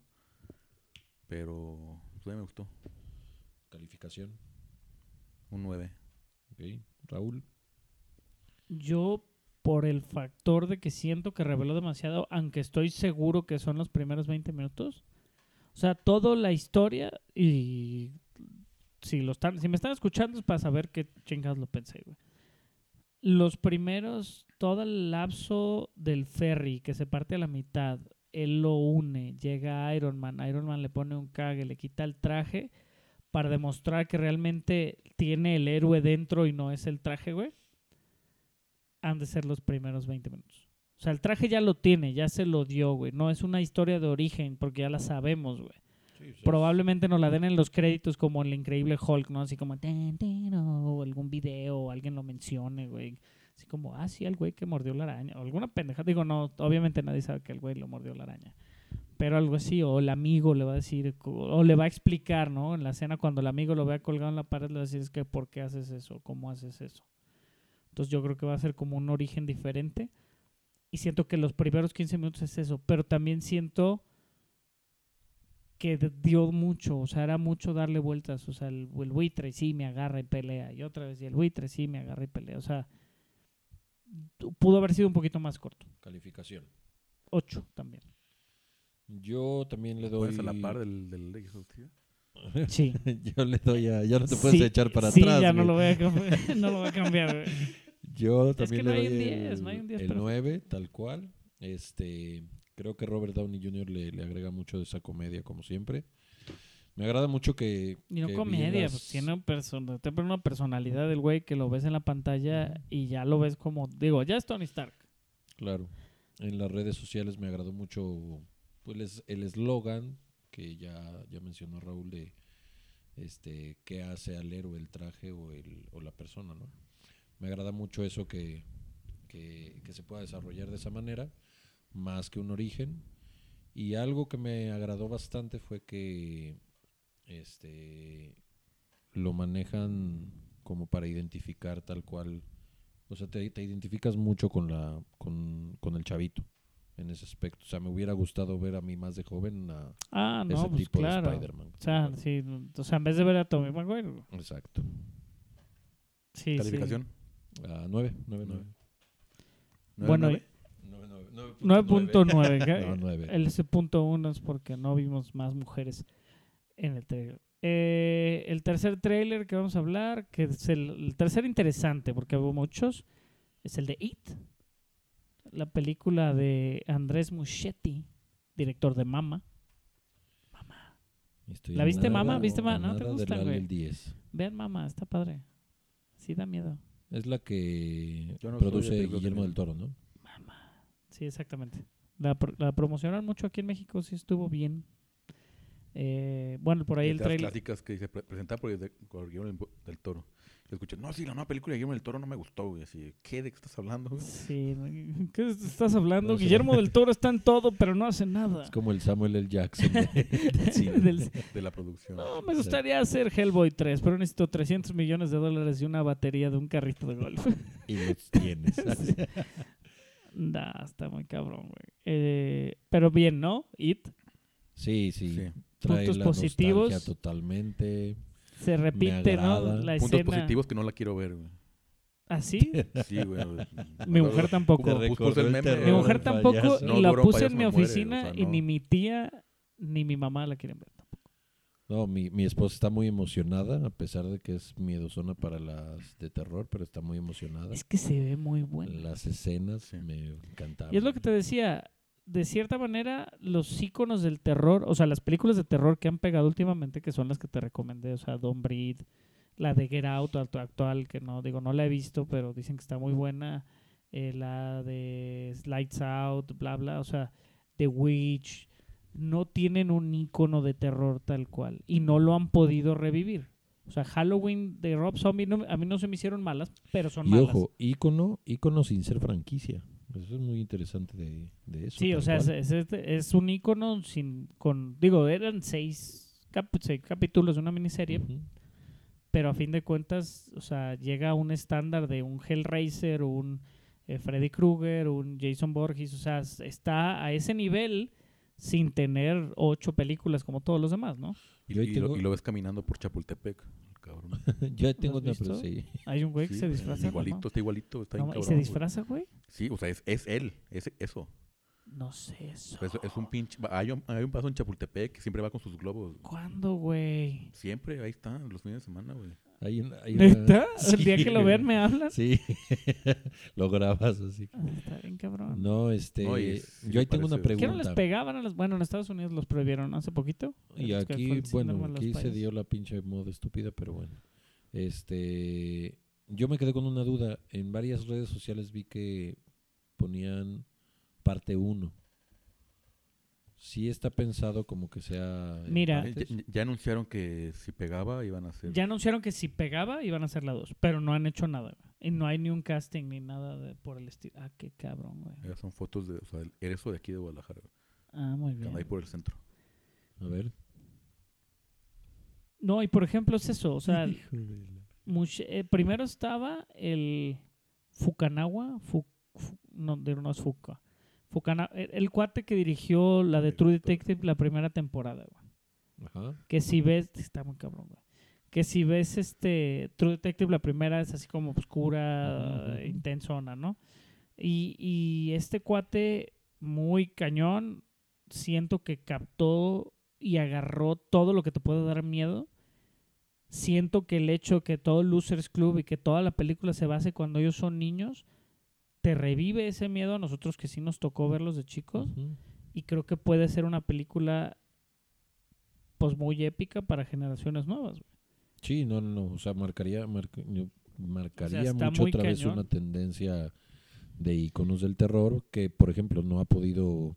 Pero pues, a mí me gustó. Calificación. Un 9. Raúl. Yo, por el factor de que siento que reveló demasiado, aunque estoy seguro que son los primeros 20 minutos. O sea, toda la historia y... Si, lo están, si me están escuchando es para saber qué chingados lo pensé, güey. Los primeros, todo el lapso del ferry que se parte a la mitad, él lo une, llega Iron Man, Iron Man le pone un cague, le quita el traje para demostrar que realmente tiene el héroe dentro y no es el traje, güey. Han de ser los primeros 20 minutos. O sea, el traje ya lo tiene, ya se lo dio, güey. No es una historia de origen porque ya la sabemos, güey. Probablemente nos la den en los créditos como el increíble Hulk, ¿no? Así como "Ten, ten", o algún video o alguien lo mencione, güey. Así como, ah, sí, el güey que mordió la araña. O alguna pendeja. Digo, no, obviamente nadie sabe que el güey lo mordió la araña. Pero algo así, o el amigo le va a decir, o le va a explicar, ¿no? En la escena cuando el amigo lo vea colgado en la pared, le va a decir, es que, ¿por qué haces eso? ¿Cómo haces eso? Entonces yo creo que va a ser como un origen diferente. Y siento que los primeros 15 minutos es eso. Pero también siento que dio mucho, o sea, era mucho darle vueltas, o sea, el, el buitre sí me agarra y pelea, y otra vez, y el buitre sí me agarra y pelea, o sea, pudo haber sido un poquito más corto. Calificación. 8 también. Yo también le doy. ¿Pones a la par del, del Justicia? Sí. Yo le doy a. Ya no te puedes Sí, echar para sí, atrás. ya no lo voy a cambiar. no lo voy a cambiar, güey. Yo Es también que no le hay doy un el, 10, no hay un 10 el perfecto. 9, tal cual. Este, creo que Robert Downey Jr. le, le agrega mucho de esa comedia, como siempre. Me agrada mucho que. Y no que comedia, las- pues tiene un persona, tiene una personalidad del güey que lo ves en la pantalla y ya lo ves como, digo, ya es Tony Stark. Claro. En las redes sociales me agradó mucho pues el eslogan que ya, ya mencionó Raúl de este qué hace al héroe el traje o, el, o la persona, ¿no? Me agrada mucho eso que, que, que se pueda desarrollar de esa manera, más que un origen. Y algo que me agradó bastante fue que este lo manejan como para identificar tal cual o sea, te, te identificas mucho con la con, con el chavito en ese aspecto. O sea, me hubiera gustado ver a mí más de joven a Ah, no, ese pues tipo claro. de Spider-Man. O sea, sí, o sea, en vez de ver a Tommy Maguire. Exacto. Sí, ¿Calificación? A 9, 9, 9. ¿Nueve, Bueno, nueve? 9.9. ¿qué? No, 9. El ese punto uno es porque no vimos más mujeres en el trailer. Eh, el tercer trailer que vamos a hablar, que es el, el tercer interesante, porque hubo muchos, es el de It, la película de Andrés Muschietti, director de Mama. Estoy ¿La viste, mamá? ¿Viste, a mamá? ¿No te del güey? Alien 10. Vean Mama, está padre. Sí da miedo. Es la que no produce de Guillermo del Toro, ¿no? Sí, exactamente. La, pro- la promocionaron mucho aquí en México, sí estuvo bien. Eh, bueno, por ahí De el las trailer. clásicas que dice pre- presentada por, de- por Guillermo del Toro. Escuché, no, sí, la nueva película de Guillermo del Toro no me gustó, güey. Así, ¿qué? ¿De qué estás hablando, güey? Sí. ¿qué estás hablando? No sé. Guillermo del Toro está en todo, pero no hace nada. Es como el Samuel L. Jackson de-. Del- la producción. No, me gustaría hacer Hellboy 3, pero necesito 300 millones de dólares y una batería de un carrito de golf. Y los tienes. nah, está muy cabrón, güey. Eh, pero bien, ¿no? It Sí, sí. Sí. Trae Puntos la positivos. totalmente. Se repite, ¿no? La Puntos escena. positivos que no la quiero ver, güey. ¿Así? Sí, güey. Mi mujer tampoco. El recordó el meme, Mi mujer tampoco payaso. y No, la duro, puse payaso en mi me muere, oficina o sea, y no. ni mi tía ni mi mamá la quieren ver. No, mi, mi esposa está muy emocionada, a pesar de que es miedosona para las de terror, pero está muy emocionada. Es que se ve muy bueno. Las escenas Sí. me encantaron. Y es lo que te decía, de cierta manera, los íconos del terror, o sea, las películas de terror que han pegado últimamente, que son las que te recomendé, o sea, Don't Breathe, la de Get Out actu- actual, que no, digo, no la he visto, pero dicen que está muy buena, eh, la de Lights Out, bla, bla, o sea, The Witch, no tienen un ícono de terror tal cual, y no lo han podido revivir. O sea, Halloween de Rob Zombie no- a mí no se me hicieron malas, pero son Y malas. ojo, ícono, ícono sin ser franquicia. Eso es muy interesante de, de eso. Sí, o sea, es, este- es un icono sin, con, digo, eran seis, cap- seis capítulos de una miniserie, pero a fin de cuentas, o sea, llega a un estándar de un Hellraiser, un eh, Freddy Krueger, un Jason Borges, o sea, está a ese nivel sin tener ocho películas como todos los demás, ¿no? Y, lo, tengo- y lo ves caminando por Chapultepec, cabrón. Yo tengo una, pero sí. Hay un güey que Sí, se disfraza. Igualito, ¿no? está igualito, está ¿Y se cabrón, güey. disfraza, güey? Sí, o sea, es, es él, es eso. No sé eso. Es, es un pinche... Hay un, hay un paso en Chapultepec que siempre va con sus globos. ¿Cuándo, güey? Siempre, ahí está, los fines de semana, güey. Hay una- hay una- El día que lo Sí, vean me hablan. Sí, lo grabas así. Ah, Está bien cabrón. No, este, es- sí yo ahí tengo una parece- ¿Qué no les pregunta. pegaban a los... Bueno, en Estados Unidos los prohibieron hace poquito. Y aquí, bueno, aquí se dio la pinche moda estúpida, pero bueno. Este, yo me quedé con una duda. En varias redes sociales vi que ponían parte 1. Sí está pensado como que sea... Mira. Ya, ya anunciaron que si pegaba iban a hacer... Ya anunciaron que si pegaba iban a hacer la 2, pero no han hecho nada. Y no hay ni un casting ni nada de, por el estilo. Ah, qué cabrón, güey. Son fotos de... O sea, el eso de aquí de Guadalajara. Ah, muy que bien. anda ahí por el centro. A ver. No, y por ejemplo es eso, o sea, much- eh, primero estaba el Fukanawa, Fu- Fu- no, de- no es Fuka. Fukana- el, cuate que dirigió la de True Detective la primera temporada, güey. Ajá. Que si ves, está muy cabrón, güey. Que si ves este True Detective, la primera es así como oscura, ujú. intensona, ¿no? Y, y este cuate, muy cañón, siento que captó y agarró todo lo que te puede dar miedo. Siento que el hecho que todo Losers Club y que toda la película se base cuando ellos son niños, te revive ese miedo a nosotros que sí nos tocó verlos de chicos. Y creo que puede ser una película pues muy épica para generaciones nuevas. Sí, no, no, no. O sea, marcaría, marca- marcaría mucho otra vez una tendencia de iconos del terror que, por ejemplo, no ha podido.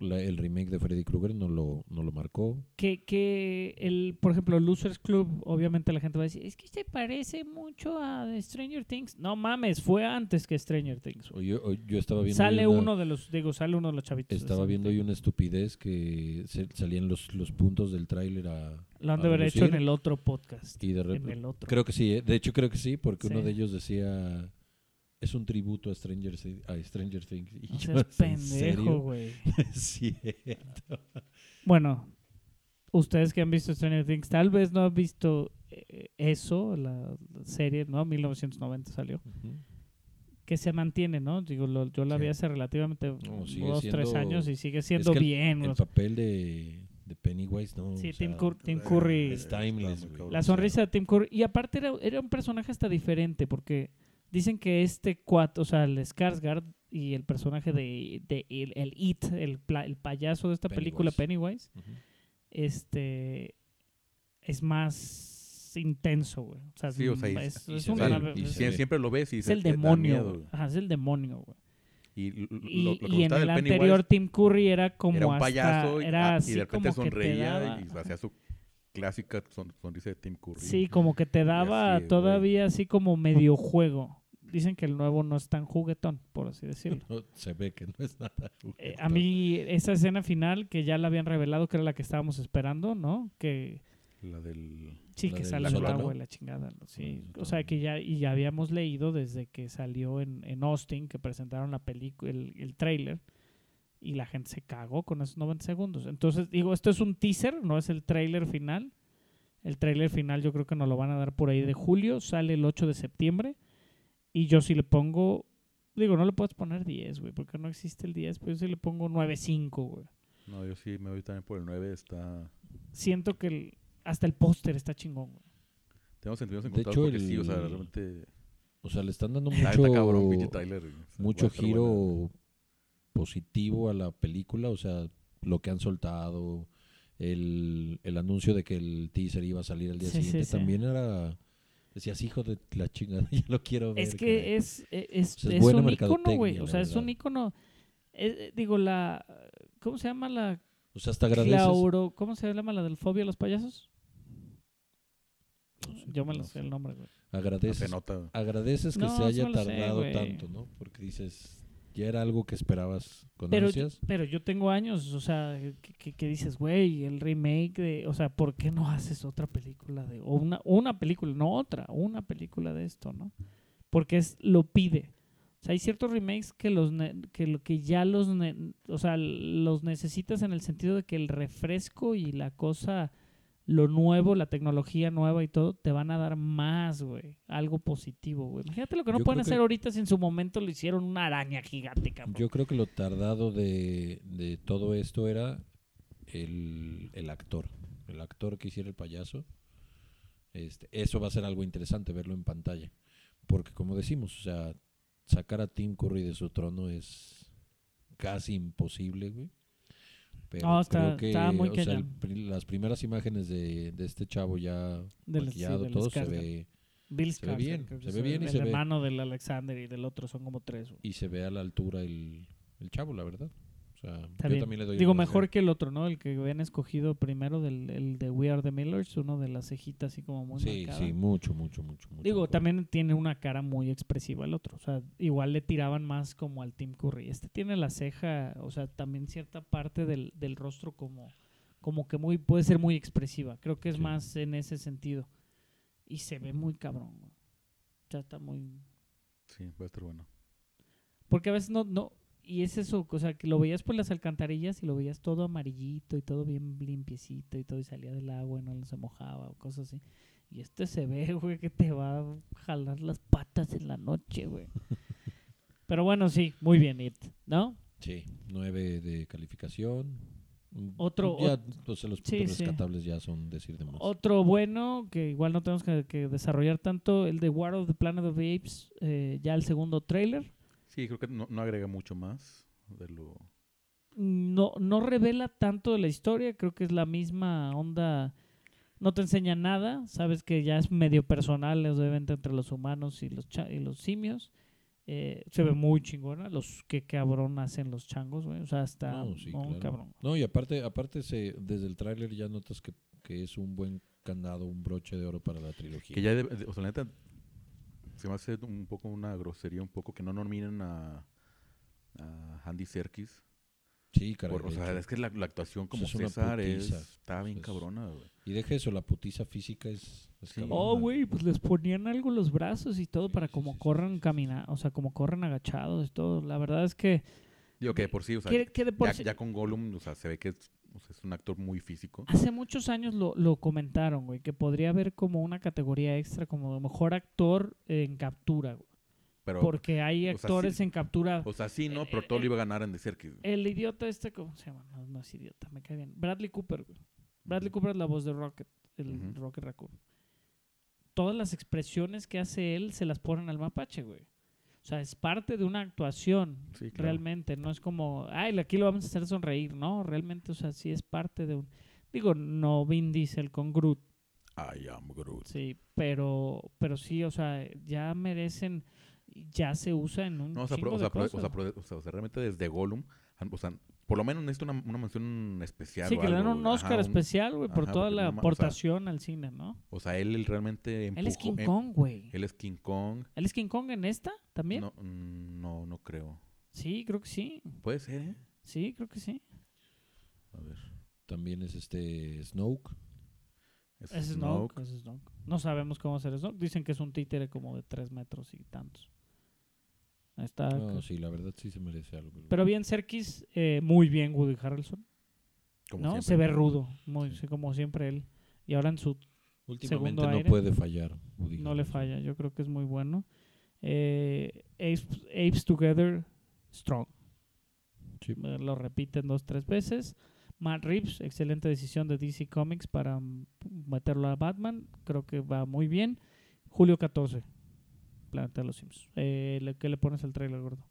La- el remake de Freddy Krueger no lo, no lo marcó. Que, que el, por ejemplo, Losers Club, obviamente la gente va a decir, es que se parece mucho a Stranger Things. No mames, fue antes que Stranger Things. O yo, o yo estaba viendo. Sale una- uno de los, digo, sale uno de los chavitos. Estaba viendo Things. una estupidez que se- salían los, los puntos del tráiler a. Lo han de haber hecho en el otro podcast. Y de En el otro. Creo que sí, ¿eh? de hecho creo que sí, porque uno de ellos decía. Es un tributo a Stranger, Thi- a Stranger Things. Y No pendejo, güey. sí. Bueno, ustedes que han visto Stranger Things, tal vez no han visto eh, eso, la serie, ¿no? 1990 salió. Ujú. Que se mantiene, ¿no? Digo, lo- yo la Sí. vi hace relativamente No, dos, tres años y sigue siendo Es que el- bien. El o sea, papel de, de Pennywise, ¿no? Sí, Tim, sea, Cur- Tim Curry. es timeless. La sonrisa de Tim Curry. Y aparte era, era un personaje hasta diferente, porque dicen que este cuat, o sea, el Skarsgård y el personaje de, de el, el It, el, pla- el payaso de esta película Pennywise, ujú. este es más intenso, güey. O sea, Sí, o sea, es, y es ve, y es- se ve. sie- siempre lo ves y es se el demonio, miedo. Ajá, es el demonio, güey. Y, lo, lo- Y, que en el Pennywise anterior Tim Curry era como era un hasta- payaso y, era ah, y así de repente como sonreía daba- y hacía su clásica son- sonrisa de Tim Curry. Sí, como que te daba así, güey. todavía así como medio juego. Dicen que el nuevo no es tan juguetón, por así decirlo. No, se ve que no es nada. Eh, a mí esa escena final que ya la habían revelado que era la que estábamos esperando, ¿no? Que La del... sí La que del sale el sótano. agua y la chingada, ¿no? Sí, o sea que ya y ya habíamos leído desde que salió en, en Austin que presentaron la película el, el trailer y la gente se cagó con esos 90 segundos. Entonces, digo, esto es un teaser, no es el trailer final. El trailer final yo creo que nos lo van a dar por ahí de julio, sale el 8 de septiembre y yo sí le pongo digo, no le puedes poner 10, güey, porque no existe el 10, pero yo sí le pongo 9.5, güey. No, yo sí me voy también por el 9. Está... Siento que el- hasta el póster está chingón, güey. Tengo sentimientos De encontrados porque sí, o sea, realmente... O sea, le están dando está cabrón, pinche mucho. O sea, mucho buena. giro positivo a la película. O sea, lo que han soltado, el, el anuncio de que el teaser iba a salir al día Sí, siguiente sí. también era... Decías, hijo de la chingada, ya lo quiero ver. Es que caray". es, e- es, O sea, es es un icono, güey. O sea, es un icono. eh, digo, la. ¿Cómo se llama la. O sea, hasta agradeces... Clauro, ¿Cómo se llama la del fobia a los payasos? No sé, Yo me no lo sé sé. el nombre, güey. No Agradeces, se nota. agradeces que No, se haya sé, tardado tanto, ¿no? Porque dices, ya era algo que esperabas con Pero, ansias. pero yo tengo años, o sea, que, que- que dices, güey, el remake de. O sea, ¿por qué no haces otra película de. O una, una película, no otra, una película de esto, ¿no? Porque es, lo pide. O sea, hay ciertos remakes que los ne- que lo que ya los ne- o sea, los necesitas en el sentido de que el refresco y la cosa lo nuevo, la tecnología nueva y todo te van a dar más, güey, algo positivo, güey. Imagínate lo que no Yo pueden que- hacer ahorita si en su momento lo hicieron una araña gigante, cabrón. Yo creo que lo tardado de, de todo esto era el, el actor. El actor que hiciera el payaso. Este, eso va a ser algo interesante verlo en pantalla. Porque como decimos, o sea, sacar a Tim Curry de su trono es casi imposible, güey. Pero No, está- creo que está muy o sea, el las primeras imágenes de, de este chavo ya Del- sí, maquillado, del todo se ve Bill se ve bien, se es ve bien y el se ve- hermano del Alexander y del otro son como tres. y se ve a la altura el, el chavo, la verdad. O sea, yo también le doy Digo, mejor que el otro, ¿no? El que habían escogido primero, del, el de We Are the Millers, uno de las cejitas así como muy Sí, marcada. sí, mucho, mucho, mucho. Digo, mejor. también tiene una cara muy expresiva el otro. O sea, igual le tiraban más como al Tim Curry. Este tiene la ceja, o sea, también cierta parte del, del rostro como, como que muy puede ser muy expresiva. Creo que es Sí. más en ese sentido. Y se ve muy cabrón. sea, está muy... Sí, va a estar bueno. Porque a veces no, no, y es eso, o sea, que lo veías por las alcantarillas y lo veías todo amarillito y todo bien limpiecito y todo y salía del agua y no se mojaba o cosas así. Y este se ve, güey, que te va a jalar las patas en la noche, güey. Pero bueno, sí, muy bien, It, ¿no? Sí, 9 de calificación. Mm, Otro- Ya, sea, los sí. rescatables ya son decir de más. Otro bueno, que igual no tenemos que, que desarrollar tanto, el de War of the Planet of the Apes, eh, ya el segundo trailer. Sí, creo que no, no agrega mucho más de lo... No, no revela tanto de la historia, creo que es la misma onda. No te enseña nada, sabes que ya es medio personal, obviamente, entre los humanos y los, cha- y los simios. Eh, se ve muy chingona, los que cabrón hacen los changos, güey. O sea, está No, sí, claro. cabrón. No, y aparte, aparte se, desde el tráiler ya notas que, que es un buen candado, un broche de oro para la trilogía. Que ya, de- de- o sea, la neta, se me hace un poco una grosería, un poco que no nominen a, a Andy Serkis. sí, caray. Por- o sea, hecho. es que la, la actuación como es una César es, putiza. está bien Es- cabrona, güey. Y deja eso, la putiza física es... es Sí. cabrona. Oh, güey, pues les ponían algo los brazos y todo Sí, para sí, como sí, corran caminar, o sea, como corren agachados y todo. La verdad es que, Digo que de por sí, o sea, que, que de por ya, sí- ya con Gollum, o sea, se ve que es, o sea, es un actor muy físico. hace muchos años lo, lo comentaron, güey, que podría haber como una categoría extra como mejor actor en captura, güey. Pero, Porque hay o sea, actores sí. en captura. o sea, sí, ¿no? eh, Pero eh, todo lo eh, iba a ganar Andy Serkis. El idiota este, ¿cómo se llama? No, no es idiota, me cae bien. Bradley Cooper, güey. Bradley Cooper es la voz de Rocket, el. Rocket Raccoon. Todas las expresiones que hace él se las ponen al mapache, güey. O sea, es parte de una actuación, Sí, claro. realmente. No es como, ay, aquí lo vamos a hacer sonreír, ¿no? Realmente, o sea, sí es parte de un... Digo, no Vin Diesel con Groot, I am Groot. sí, pero, pero sí, o sea, ya merecen, ya se usa en un No, o sea, o, sea, o, cosas. sea, pro- o sea, o sea, realmente desde Gollum, han- o sea, por lo menos necesita una, una mención especial. Sí, o que le dan un. Oscar Ajá, un- especial, güey, por ajá, toda la no ma- o sea, aportación al cine, ¿no? O sea, él, él realmente empujó. Él es King em- Kong, güey. Él es King Kong. ¿Él es King Kong en esta también? No, mm, no, no creo. Sí, creo que sí. Puede ser, ¿eh? Sí, creo que sí. A ver. También es este Snoke. Es Es Snoke. es Snoke. No sabemos cómo hacer Snoke. Dicen que es un títere como de tres metros y tantos. Está. No, sí, la verdad sí se merece algo. Pero bien, Serkis, eh, muy bien Woody Harrelson. Como ¿no? siempre. Se ve rudo, muy, Sí. como siempre él. Y ahora en su Últimamente segundo no aire. puede fallar. Woody no le falla, yo creo que es muy bueno. Eh, Apes, Apes Together, Strong. Sí. Eh, Lo repiten dos, tres veces. Matt Reeves, excelente decisión de DC Comics para meterlo a Batman. Creo que va muy bien. Julio 14, Planeta de los Sims. Eh, ¿Qué le pones al trailer, gordo?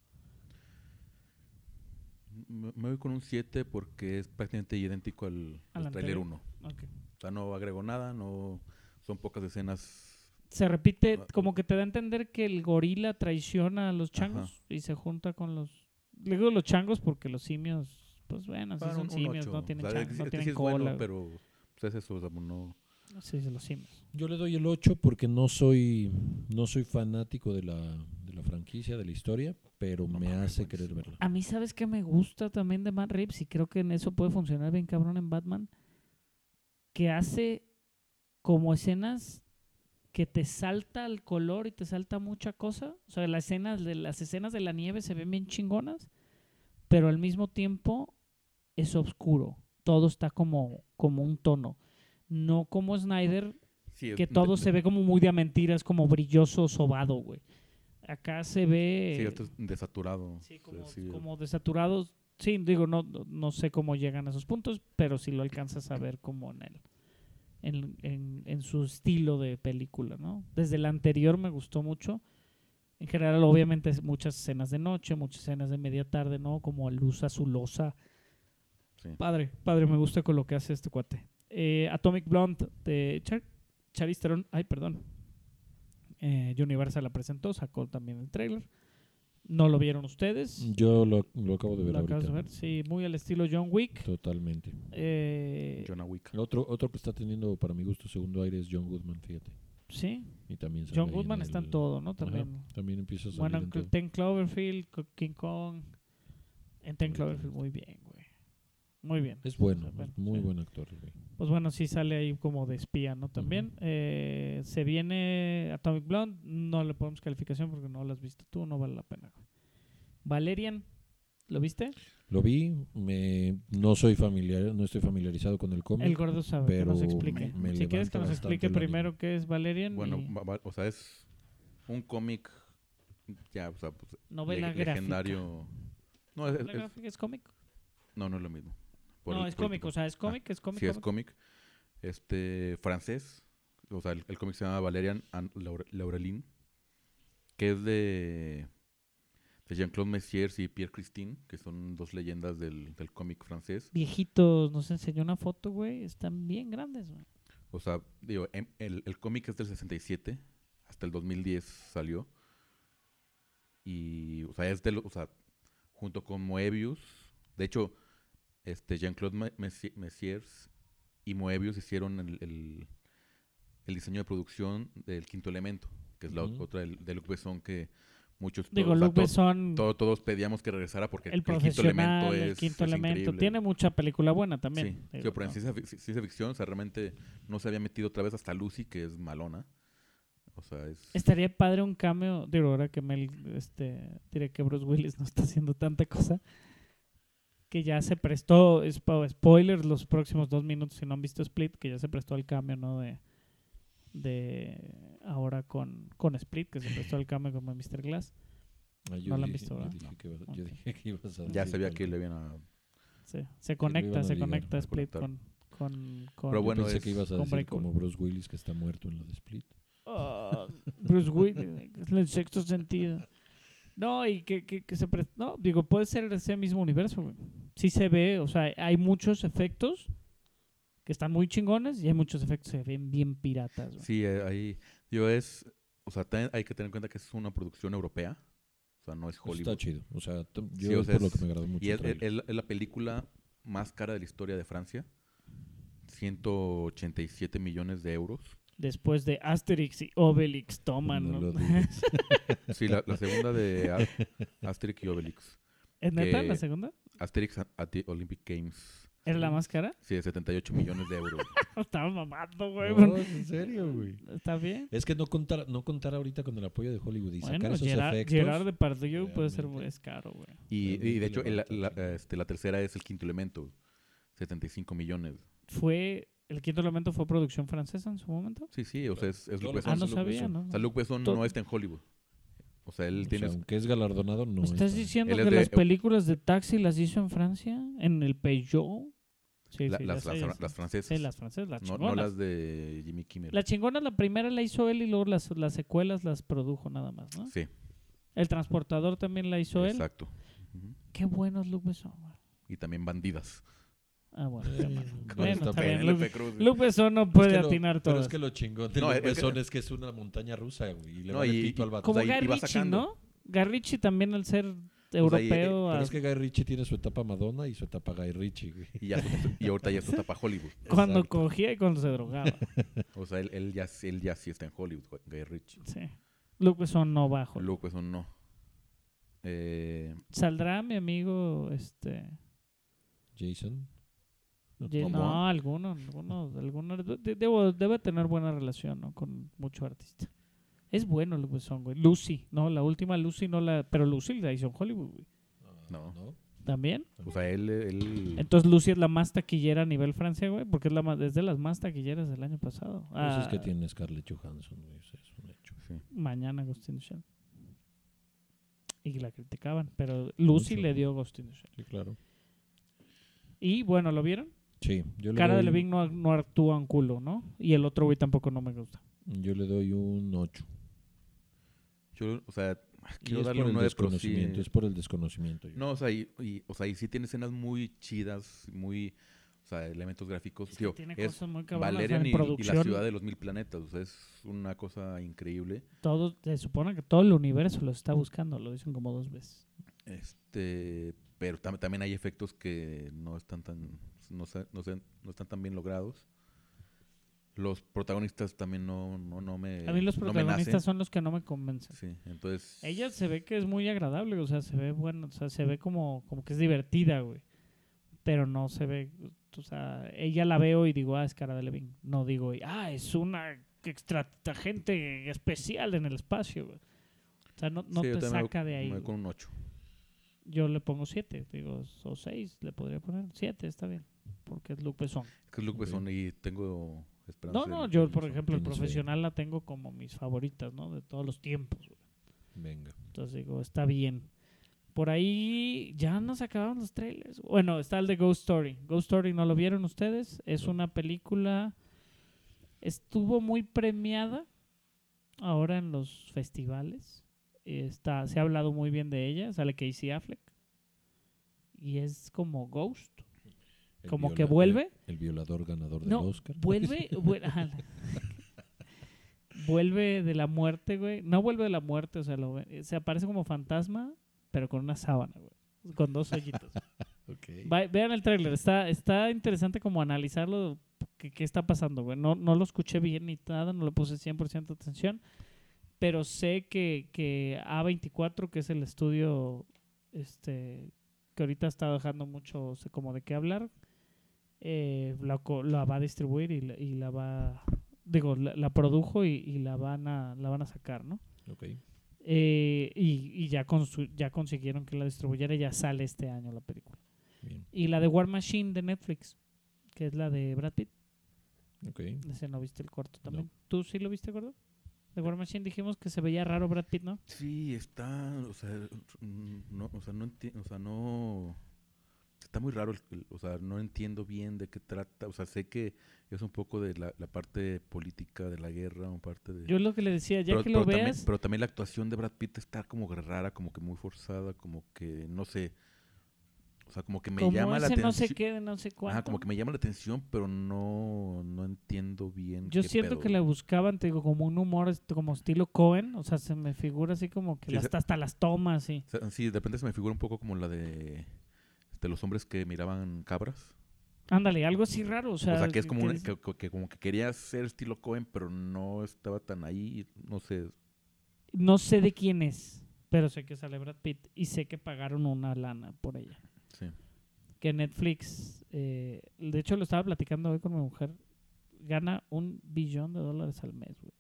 Me me voy con un 7 porque es prácticamente idéntico al, Al al trailer anterior. 1. Ok. O sea, no agregó nada, no son pocas escenas. Se repite, Ah, como que te da a entender que el gorila traiciona a los changos y se junta con los. Le digo los changos porque los simios, pues bueno, sí son un- simios, no tienen, O sea, changos, no tienen es bueno, cola. pero pues, es eso, o sea, no. Sí, los simios. Yo le doy el 8 porque no soy no soy fanático de la, de la franquicia, de la historia, pero No me hace buenísimo. querer verla. A mí, ¿sabes qué me gusta también de Matt Reeves? Y creo que en eso puede funcionar bien cabrón en Batman. Que hace como escenas que te salta el color y te salta mucha cosa. O sea, las escenas de, las escenas de la nieve se ven bien chingonas, pero al mismo tiempo es oscuro. Todo está como, como un tono. No como Snyder, Sí, que todo se ve como muy de mentiras, como brilloso, sobado, güey. Acá se ve... Sí, desaturado. Sí, como, sí, como desaturados. Sí, digo, no, no- sé cómo llegan a esos puntos, pero sí lo alcanzas a ver como en el, en, en- en su estilo de película, ¿no? Desde el anterior me gustó mucho. En general, obviamente, muchas escenas de noche, muchas escenas de media tarde, ¿no? Como luz azulosa. sí. Padre, padre, me gusta con lo que hace este cuate. Eh, Atomic Blonde de Char Charlize Theron, ay, perdón. Eh, Universal la presentó, sacó también el trailer. No lo vieron ustedes. Yo lo, lo acabo de ver Lo acabas de ver, sí, muy al estilo John Wick. Totalmente. Eh, John Wick. Otro, otro que está teniendo, para mi gusto, segundo aire es John Goodman, fíjate. sí, Y también John Goodman en está en todo, ¿no? Ajá, También. también empieza a salir Bueno, en todo. Ten Cloverfield, King Kong. En Ten Cloverfield, muy bien. Muy bien. Es bueno, O sea, es muy sí. buen actor. Pues bueno, sí sale ahí como de espía, ¿no? También. Eh, se viene Atomic Blonde, no le ponemos calificación porque no lo has visto tú, no vale la pena. Valerian, ¿lo viste? Lo vi, me, no soy familiar, no estoy familiarizado con el cómic. El gordo sabe, que nos pero explique. me- me si quieres que nos explique primero qué es Valerian Bueno, y va- va- o sea, es un cómic ya, o sea, pues, novela le- gráfica. legendario. No, es, ¿Novela es- gráfica es cómic? no, no es lo mismo. No, el es cómic, o sea, es cómic, es cómic. Sí, es cómic. Este, francés. O sea, el, el cómic se llama Valerian and Laure- Laureline. Que es de, de Jean-Claude Messiers y Pierre Christine, que son dos leyendas del, del cómic francés. Viejitos, nos enseñó una foto, güey, están bien grandes, güey. O sea, digo, em- el, el cómic es del 67, hasta el 2010 salió. Y, o sea, es de lo- o sea, junto con Moebius. De hecho, este Jean-Claude Me- Messi- Messiers y Moebius hicieron el, el- el diseño de producción del Quinto Elemento, que es la otra de Luc Besson que muchos Digo, sea, Luc Besson, to- todos pedíamos que regresara porque el Quinto Elemento el es quinto es elemento, increíble. tiene mucha película buena también. Sí, digo, sí, pero en ciencia, fic- ciencia ficción, o sea, realmente no se había metido otra vez hasta Lucy, que es malona. O sea, es... Estaría padre un cameo, digo, ahora que Mel, este, diré que Bruce Willis no está haciendo tanta cosa, que ya se prestó, spo- spoilers los próximos dos minutos si no han visto Split, que ya se prestó al cambio, ¿no? De, de ahora con, con Split, que se prestó al cambio como Mr. Glass. Ah, No la han visto, yo ¿verdad? dije que ibas- Ok. Yo dije que ibas a ya decir sabía que le iban a... Sí, se conecta, se ligar, conecta Split con, con, con Pero Yo bueno, pensé es- que ibas a decir como Bruce Willis que está muerto en la de Split. Ah, Bruce Willis, es el sexto sentido. No, y que, que, que se... pre- No, digo, puede ser ese mismo universo, güey. Sí se ve, o sea, hay muchos efectos que están muy chingones y hay muchos efectos que se ven bien piratas, güey. Sí, eh, ahí... Yo es... O sea, hay que tener en cuenta que es una producción europea. O sea, no es Hollywood. Está chido. O sea, yo Sí, o es por lo que me agradó mucho. Y es la película más cara de la historia de Francia. 187 millones de euros. Después de Asterix y Obelix toman, No ¿no? Sí, la, la segunda de A- Asterix y Obelix. ¿Es neta la segunda? Asterix at the Olympic Games. ¿Era la más cara? Sí, de 78 millones de euros. Estaba mamando, güey. No, es en serio, güey. ¿Está bien? Es que no contar, no contar ahorita con el apoyo de Hollywood y sacar Bueno, esos Gerard, efectos. Gerard Depardieu puede ser es caro, güey. Y, y de hecho, el- la, este, la tercera es el quinto elemento. 75 millones. Fue... ¿El quinto elemento fue producción francesa en su momento? Sí, sí, o sea, es, es Luc Besson. Ah, no Luc sabía, Besson. ¿no? O sea, Luc Besson no está en Hollywood. O sea, él O tiene... sea, aunque es galardonado, no ¿Me estás está. diciendo Él es que de- las películas de taxi las hizo en Francia? ¿En el Peugeot? Sí, la- sí, las, las- ya sé. las francesas. Sí, las francesas, las no, no chingonas. las de Jimmy Kimmel. La chingona, la primera la hizo él y luego las, las secuelas las produjo nada más, ¿no? Sí, El transportador también la hizo él. exacto. Ujú. Qué buenos Luke Besson. Y también Bandidas. Ah, bueno. Eh, bueno, está bien. Penélope Cruz. No Es puede lo- atinar Pero todo. es que lo chingón de No, Luc es que- Besson es que es una montaña rusa, güey. Y le No, vale y- pito y- al vato. Como Guy Ritchie. ¿no? Guy Ritchie también al ser O sea, y- europeo... Pero es que Guy Ritchie tiene su etapa Madonna y su etapa Guy Ritchie, güey. Y, ya, su- y ahorita ya está para Hollywood. cuando Exacto. cogía y cuando se drogaba. O sea, él, él, ya, él ya sí está en Hollywood, Guy Ritchie. sí. Luke Besson no bajo. Luke Besson no. Eh, ¿Saldrá mi amigo este Jason. No, alguno, alguno, alguno de- debo- debe tener buena relación, ¿no? Con mucho artista. Es bueno Luke Besson, güey. Lucy, no, la última Lucy no la, pero Lucy la hizo en Hollywood, güey. No. También. o sea, él, él Entonces Lucy es la más taquillera a nivel Francia, güey, porque es la más, es de las más taquilleras del año pasado. Pues es Ah, que tiene Scarlett Johansson, güey. eso es un hecho. sí. Mañana Ghost in the Shell. Y la criticaban, pero Lucy Mucho. le dio Ghost in the Shell. Sí, claro. Y bueno, ¿lo vieron? Sí, yo le Cara de doy- Levine no, no actúa un culo, ¿no? Y el otro güey tampoco no me gusta. Yo le doy un 8. Yo, o sea, quiero darle un el 9, pero sí. desconocimiento, es por el desconocimiento. yo. No, o sea, y, y- o sea, y sí tiene escenas muy chidas, muy, o sea, elementos gráficos. Que Digo, tiene es cosas muy. Valerian y, y la ciudad de los mil planetas, o sea, es una cosa increíble. todo, se supone que todo el universo lo está buscando, lo dicen como dos veces. Este, pero tam- también hay efectos que no están tan, no, no, no están tan bien logrados. Los protagonistas también no, no, no me A mí los protagonistas son los que no me convencen. Sí, entonces... Ella se ve que es muy agradable, o sea, se ve bueno, o sea, se ve como, como que es divertida, güey. Pero no se ve, o sea, ella la veo y digo, ah, es cara de Levin. No digo, ah, es una extra gente especial en el espacio, güey. O sea, no, no sí, te me saca de ahí. con un 8. Yo le pongo siete, digo, o seis, le podría poner siete, está bien, porque es Luke Besson. Es que es Luke. Besson y tengo esperanza. No, no, yo, por ejemplo, el profesional la tengo como mis favoritas, ¿no? De todos los tiempos, güey. Venga. Entonces digo, está bien. por ahí ya nos acabaron los trailers. Bueno, está el de Ghost Story. Ghost Story no lo vieron ustedes. Es No. una película. Estuvo muy premiada ahora en los festivales. Está, se ha hablado muy bien de ella. Sale Casey Affleck. Y es como Ghost. El Como que vuelve. El violador ganador del No, Oscar. vuelve, ajá. vuelve de la muerte, güey. No vuelve de la muerte, o sea, lo ve- se aparece como fantasma, pero con una sábana, güey. Con dos hoyitos. Va- vean el tráiler, está, está interesante como analizarlo, qué, qué está pasando, güey. No, no lo escuché bien ni nada, no le puse 100% atención, pero sé que, que A24, que es el estudio este que ahorita está dejando mucho como de qué hablar, eh, la, la va a distribuir y, la- y la va, digo, la, la produjo y, y la van a la van a sacar, ¿no? Ok. Eh, y y ya, consu- ya consiguieron que la distribuyera y ya sale este año la película. Bien. Y la de War Machine de Netflix, que es la de Brad Pitt. Ok. Ese no viste el corto también. ¿Tú sí lo viste, gordo? De War Machine dijimos que se veía raro Brad Pitt, ¿no? Sí, está, o sea, mm, no, o sea, no entiendo, o sea, no, está muy raro, el- el- o sea, no entiendo bien de qué trata, o sea, sé que es un poco de la, la parte política de la guerra, un parte de... Yo lo que le decía, ya pero, que lo pero también, veas, pero también la actuación de Brad Pitt está como rara, como que muy forzada, como que, no sé, o sea, como que me como llama la atención. no sé qué, no sé cuánto. Ajá, como que me llama la atención, pero no, no entiendo bien Yo qué siento pedo. que le buscaban, te digo, como un humor este, como estilo Cohen, o sea, se me figura así como que Sí, se- hasta las tomas, sí. O sea, sí, de repente se me figura un poco como la de, de los hombres que miraban cabras. Ándale, algo así raro, o sea, o sea, que es como, un- que, como que quería ser estilo Cohen, pero no estaba tan ahí, no sé. no sé de quién es, pero sé que sale Brad Pitt y sé que pagaron una lana por ella. Sí. que Netflix, eh, de hecho lo estaba platicando hoy con mi mujer, gana un billón de dólares al mes, güey.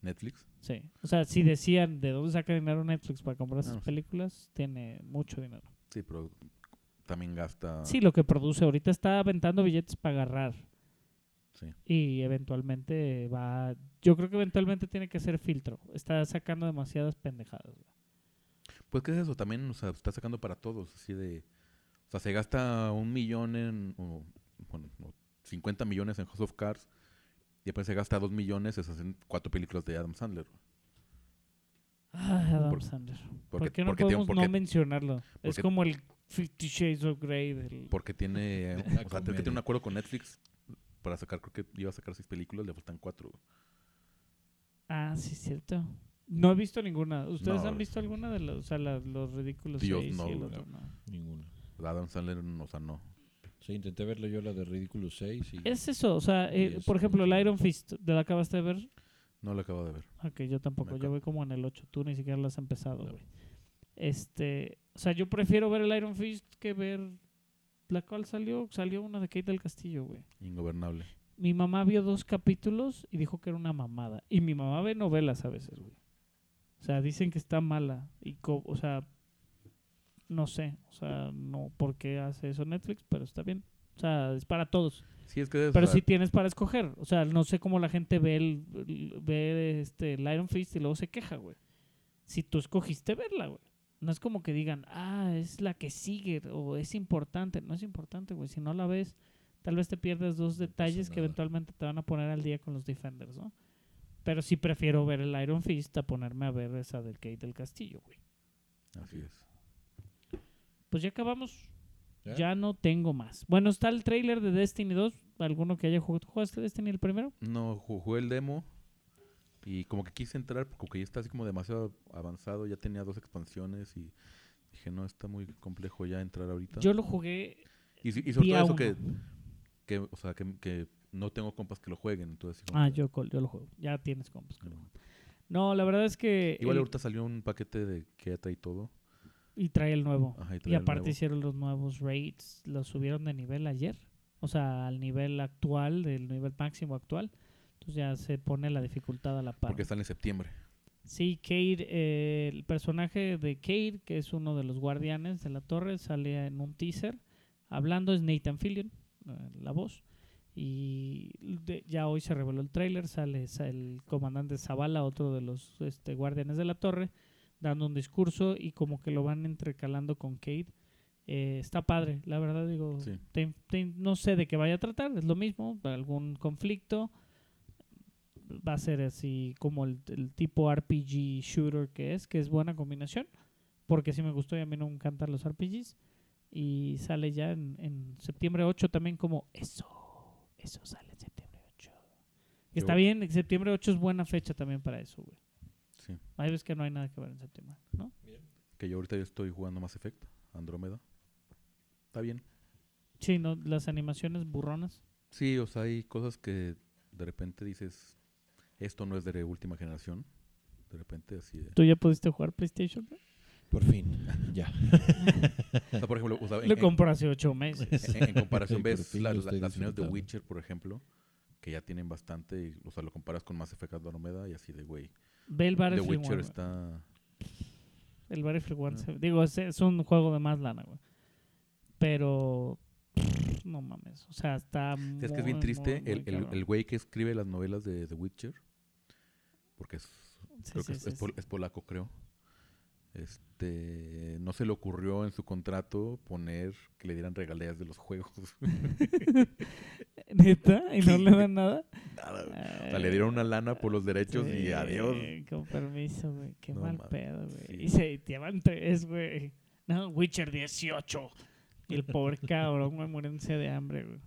Netflix. Sí. O sea, si decían de dónde saca dinero Netflix para comprar sus Ah, películas, tiene mucho dinero. Sí, pero también gasta. Sí, lo que produce ahorita está aventando billetes para agarrar Sí. y eventualmente va, yo creo que eventualmente tiene que ser filtro. Está sacando demasiadas pendejadas. Pues, ¿qué es eso? También, o sea, está sacando para todos, así de... O sea, se gasta un millón en... o, bueno, no, 50 millones en House of Cards y después se gasta dos millones, se hacen cuatro películas de Adam Sandler. Ay, Adam Por- Sandler. porque- ¿Por qué no porque podemos porque- no mencionarlo? es como el Fifty Shades of Grey del... Porque tiene... La o sea, creo que tiene un acuerdo con Netflix para sacar, creo que iba a sacar seis películas, le faltan cuatro. Ah, sí, cierto. No he visto ninguna. ¿Ustedes No. han visto alguna de los, o sea, la- los ridículos Dios, seis no, y el güey. otro no? Ninguna. Adam Sandler, o sea, no. Sí, intenté verle yo la de Ridiculous 6 y... Es eso, o sea, eh, Yes, por ejemplo, el. Iron Fist, ¿de la acabaste de ver? No lo acabo de ver. Ok, yo tampoco, yo voy como en el 8, tú ni siquiera lo has empezado, No. Este, o sea, yo prefiero ver el Iron Fist que ver la cual salió, salió una de Kate del Castillo, güey. Ingobernable. Mi mamá vio dos capítulos y dijo que era una mamada. Y mi mamá ve novelas a veces, güey. O sea, dicen que está mala. Y, co- o sea, no sé. O sea, no por qué hace eso Netflix, pero está bien. O sea, es para todos. Sí, es que... o Pero sea, sí tienes para escoger. O sea, no sé cómo la gente ve el- ve este el Iron Fist y luego se queja, güey. Si tú escogiste verla, güey. No es como que digan, ah, es la que sigue o es importante. No es importante, güey. Si no la ves, tal vez te pierdas dos detalles que eventualmente te van a poner al día con los Defenders, ¿no? Pero sí prefiero ver el Iron Fist a ponerme a ver esa del Kate del Castillo, güey. Así es. Pues ya acabamos. ¿Ya? Ya no tengo más. Bueno, está el trailer de Destiny 2. ¿Alguno que haya jugado? ¿Jugaste Destiny el primero? No, ju- jugué el demo y como que quise entrar porque ya está así como demasiado avanzado, ya tenía dos expansiones y dije, no, está muy complejo ya entrar ahorita. Yo lo jugué y, sobre todo eso que, que, o sea, que, que no tengo compas que lo jueguen, entonces... Ah, yo, yo lo juego. Ya tienes compas. que lo no. la verdad es que... Igual el- ahorita salió un paquete de que ya trae todo. y trae el nuevo. Ajá, Y trae aparte nuevo. hicieron los nuevos raids. Los subieron de nivel ayer. O sea, al nivel actual, del nivel máximo actual. Entonces ya se pone la dificultad a la par. Porque están en septiembre. Sí, Cade, eh, el personaje de Cade, que es uno de los guardianes de la torre, sale en un teaser. Hablando es Nathan Fillion, eh, la voz. Y de- ya hoy se reveló el tráiler, sale sa- el comandante Zavala, otro de los este, guardianes de la torre, dando un discurso y como que lo van entrecalando con Kate. Eh, está padre, la verdad digo, Sí. te- te- no sé de qué vaya a tratar, es lo mismo, algún conflicto. Va a ser así como el, el tipo RPG shooter que es, que es buena combinación, porque sí me gustó y a mí no me encantan los RPGs. Y sale ya en, en septiembre 8 también como eso, eso sale en septiembre 8. Y está Yo- bien, en septiembre 8 es buena fecha también para eso, güey. Sí. Hay veces que no hay nada que ver en septiembre, ¿no? Que yo ahorita yo estoy jugando Mass Effect, Andrómeda. Está bien. Sí, no, las animaciones burronas. Sí, o sea, hay cosas que de repente dices, esto no es de última generación. De repente así de... ¿Tú ya pudiste jugar PlayStation? güey? Por fin, ya. O sea, por ejemplo, o sea, en, Lo compré hace ocho meses. en- en comparación ves la- las señales de. Witcher, por ejemplo, que ya tienen bastante, y, o sea, lo comparas con Mass Effect Andrómeda y así de, güey, Ve el The Battlefield 1. Witcher güey. está... El Battlefield 1. Ah. se- Digo, es, es un juego de más lana, güey. Pero... pff, No mames. O sea, está Es que es bien triste muy, el, muy el, el güey que escribe las novelas de The Witcher, porque es, Sí, creo sí, que es, sí, es pol- sí. es polaco, creo. Este, no se le ocurrió en su contrato poner que le dieran regalías de los juegos. ¿Neta? ¿Y no le dan nada? Nada, güey. O sea, le dieron una lana por los derechos y adiós. Con permiso, güey. Qué No mal pedo, güey. Y se llevan tres, güey. No, Witcher 18. Y el pobre cabrón, güey, muriéndose de hambre, güey.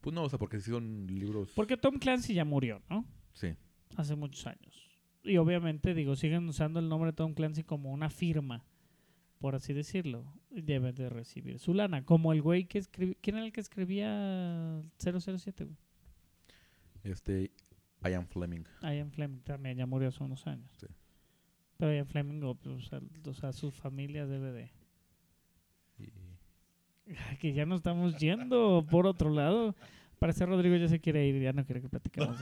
Pues no, o sea, porque sí son libros... Porque Tom Clancy ya murió, ¿no? Sí, Hace muchos años. Y obviamente, digo, siguen usando el nombre de Tom Clancy como una firma, por así decirlo. Y deben de recibir su lana. Como el güey que escribía... ¿Quién era el que escribía 007, güey? este, Ian Fleming. Ian Fleming también ya murió hace unos años. Sí. Pero Ian Fleming, o, sea, o sea, su familia debe de... Y- Que ya nos estamos yendo por otro lado. Parece Rodrigo ya se quiere ir, ya no quiere que platiquemos.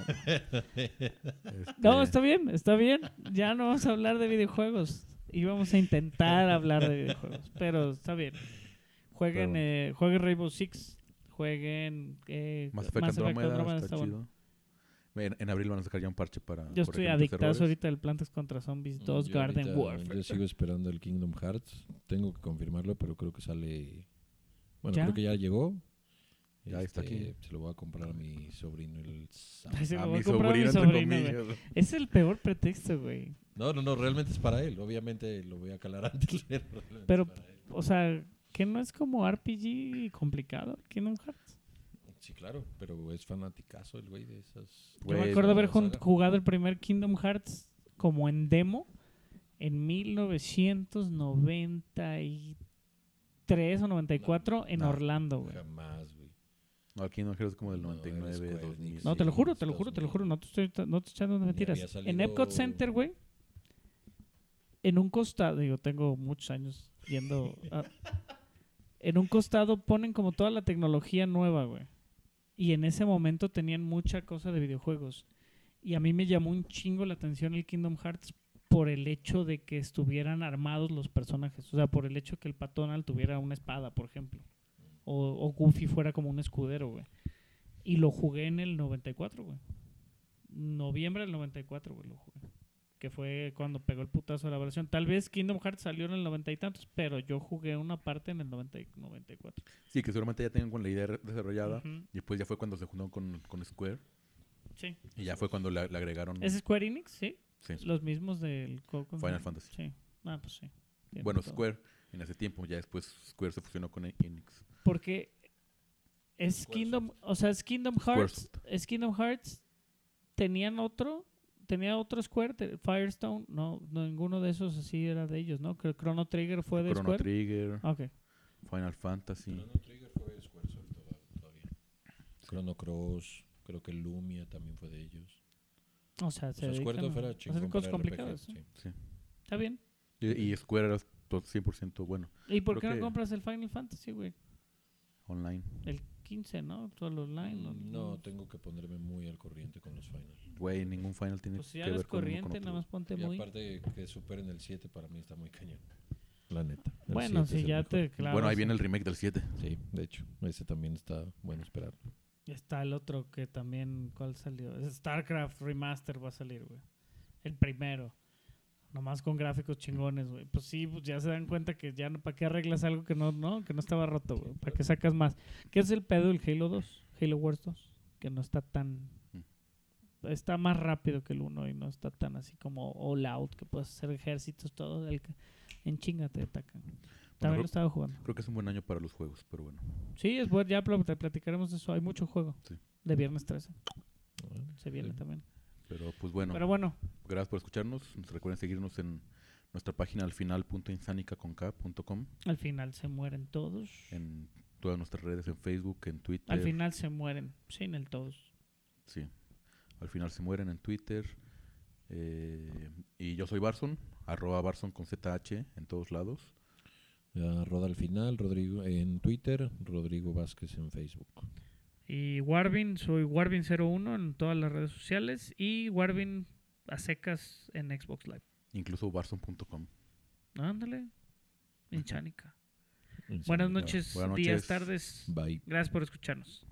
No, este, está bien, está bien. Ya no vamos a hablar de videojuegos. Y vamos a intentar hablar de videojuegos. Pero está bien. Jueguen, Pero- eh, jueguen Rainbow Six. Jueguen eh, Mass Effect Andrómeda, está, está bueno. chido. En, en abril van a sacar ya un parche para Yo estoy adictazo ahorita del Plantas contra Zombies 2 Yo Garden ahorita- Warfare. Yo sigo esperando el Kingdom Hearts. Tengo que confirmarlo, pero creo que sale. Bueno, ¿Ya? creo que ya llegó. Ya está aquí. Se lo voy a comprar a mi sobrino el. Ay, se A lo voy mi a comprar a mi sobrino, entre sobrino, güey. comillas. Es el peor pretexto, güey. No, no, no, realmente es para él. Obviamente lo voy a calar antes. Pero. O sea, que no es como RPG complicado, Kingdom Hearts. Sí, claro, pero es fanaticazo el güey de esas. Yo me acuerdo haber jugado el primer Kingdom Hearts como en demo en 1993 o 94 en no, Orlando, güey. Jamás, güey. No, Kingdom Hearts es como del No, 99, era Square 2000. Enix. No, te lo juro, te lo juro, te lo juro, no te estoy, no te estoy echando Ni mentiras. En Epcot Center, güey, en un costado, digo, tengo muchos años yendo a- en un costado ponen como toda la tecnología nueva, güey. Y en ese momento tenían mucha cosa de videojuegos. Y a mí me llamó un chingo la atención el Kingdom Hearts por el hecho de que estuvieran armados los personajes. O sea, por el hecho que el Patonal tuviera una espada, por ejemplo. O, o Goofy fuera como un escudero, güey. Y lo jugué en el 94, güey. Noviembre del 94, güey, lo jugué. Que fue cuando pegó el putazo de la versión. Tal vez Kingdom Hearts salió en el 90 y tantos, pero yo jugué una parte en el 90 y 94. Sí, que seguramente ya tenían con la idea desarrollada. Y después ya fue cuando se juntaron con, con Square. Sí. Y ya fue cuando le, le agregaron ¿Es Square Enix? Sí. sí, Los mismos del... co- ¿cómo se Final? Fantasy. Sí. Ah, pues sí. Tiene Bueno, todo. Square en ese tiempo. Ya después Square se fusionó con Enix. Porque es Kingdom, o sea, es Kingdom Hearts, es Kingdom Hearts. Tenían otro, tenía otro Square, Firestone, no, no, ninguno de esos así era de ellos, ¿no? Que Chrono Trigger fue de Chrono Square. Trigger, Ah, Ok. Final Fantasy. Chrono Trigger fue Squaresoft toda- todavía. Chrono Cross, creo que Lumia también fue de ellos. O sea, O se sea, dedican Squaresoft a era hacer chingón cosas complicadas. sí. Sí. Está bien. Y, y Square era 100% bueno. ¿Y por Creo qué no que- compras el Final Fantasy, güey? Online. El 15, ¿no? Todo el online. ¿no? Mm, No, tengo que ponerme muy al corriente con los finals. Güey, ningún Final tiene Pues si que ya ver con uno con corriente, nada más ponte Y muy... aparte que superen el 7 para mí está muy cañón. La neta. El Bueno, 7 si ya te... Claro, bueno, ahí viene el remake del 7. Sí, de hecho, ese también está bueno esperar. Está el otro que también, ¿cuál salió? Es StarCraft Remaster va a salir, güey. El primero. Nomás con gráficos chingones, güey. Pues sí, pues ya se dan cuenta que ya no, ¿para qué arreglas algo que no, no, que no estaba roto, güey? ¿Para qué sacas más? ¿Qué es el pedo del Halo 2? Halo Wars 2. Que no está tan... Está más rápido que el 1 y no está tan así como all out, que puedes hacer ejércitos, todo. el que- en chinga te atacan. También creo- lo estaba jugando. Creo que es un buen año para los juegos, pero bueno. Sí, es bueno, ya pl- te platicaremos de eso. Hay mucho juego. Sí. De viernes 13. Ah, Se viene sí. también. Pero pues bueno, Pero bueno, gracias por escucharnos. Recuerden seguirnos en nuestra página al final.insanicacon.com, al final se mueren todos. en todas nuestras redes, en Facebook, en Twitter. Al final se mueren. Sin el todos. Sí. Al final se mueren en Twitter. eh, y yo soy Barson, arroba Barson con ZH en todos lados. Ya, Roda al final, Rodrigo en Twitter, Rodrigo Vázquez en Facebook. Y Warvin, soy Warvin01 en todas las redes sociales. Y Warvin a secas en Xbox Live. Incluso Barson.com. Ándale. En Chánica. En Buenas noches, Buenas días, tardes. Bye. Gracias por escucharnos.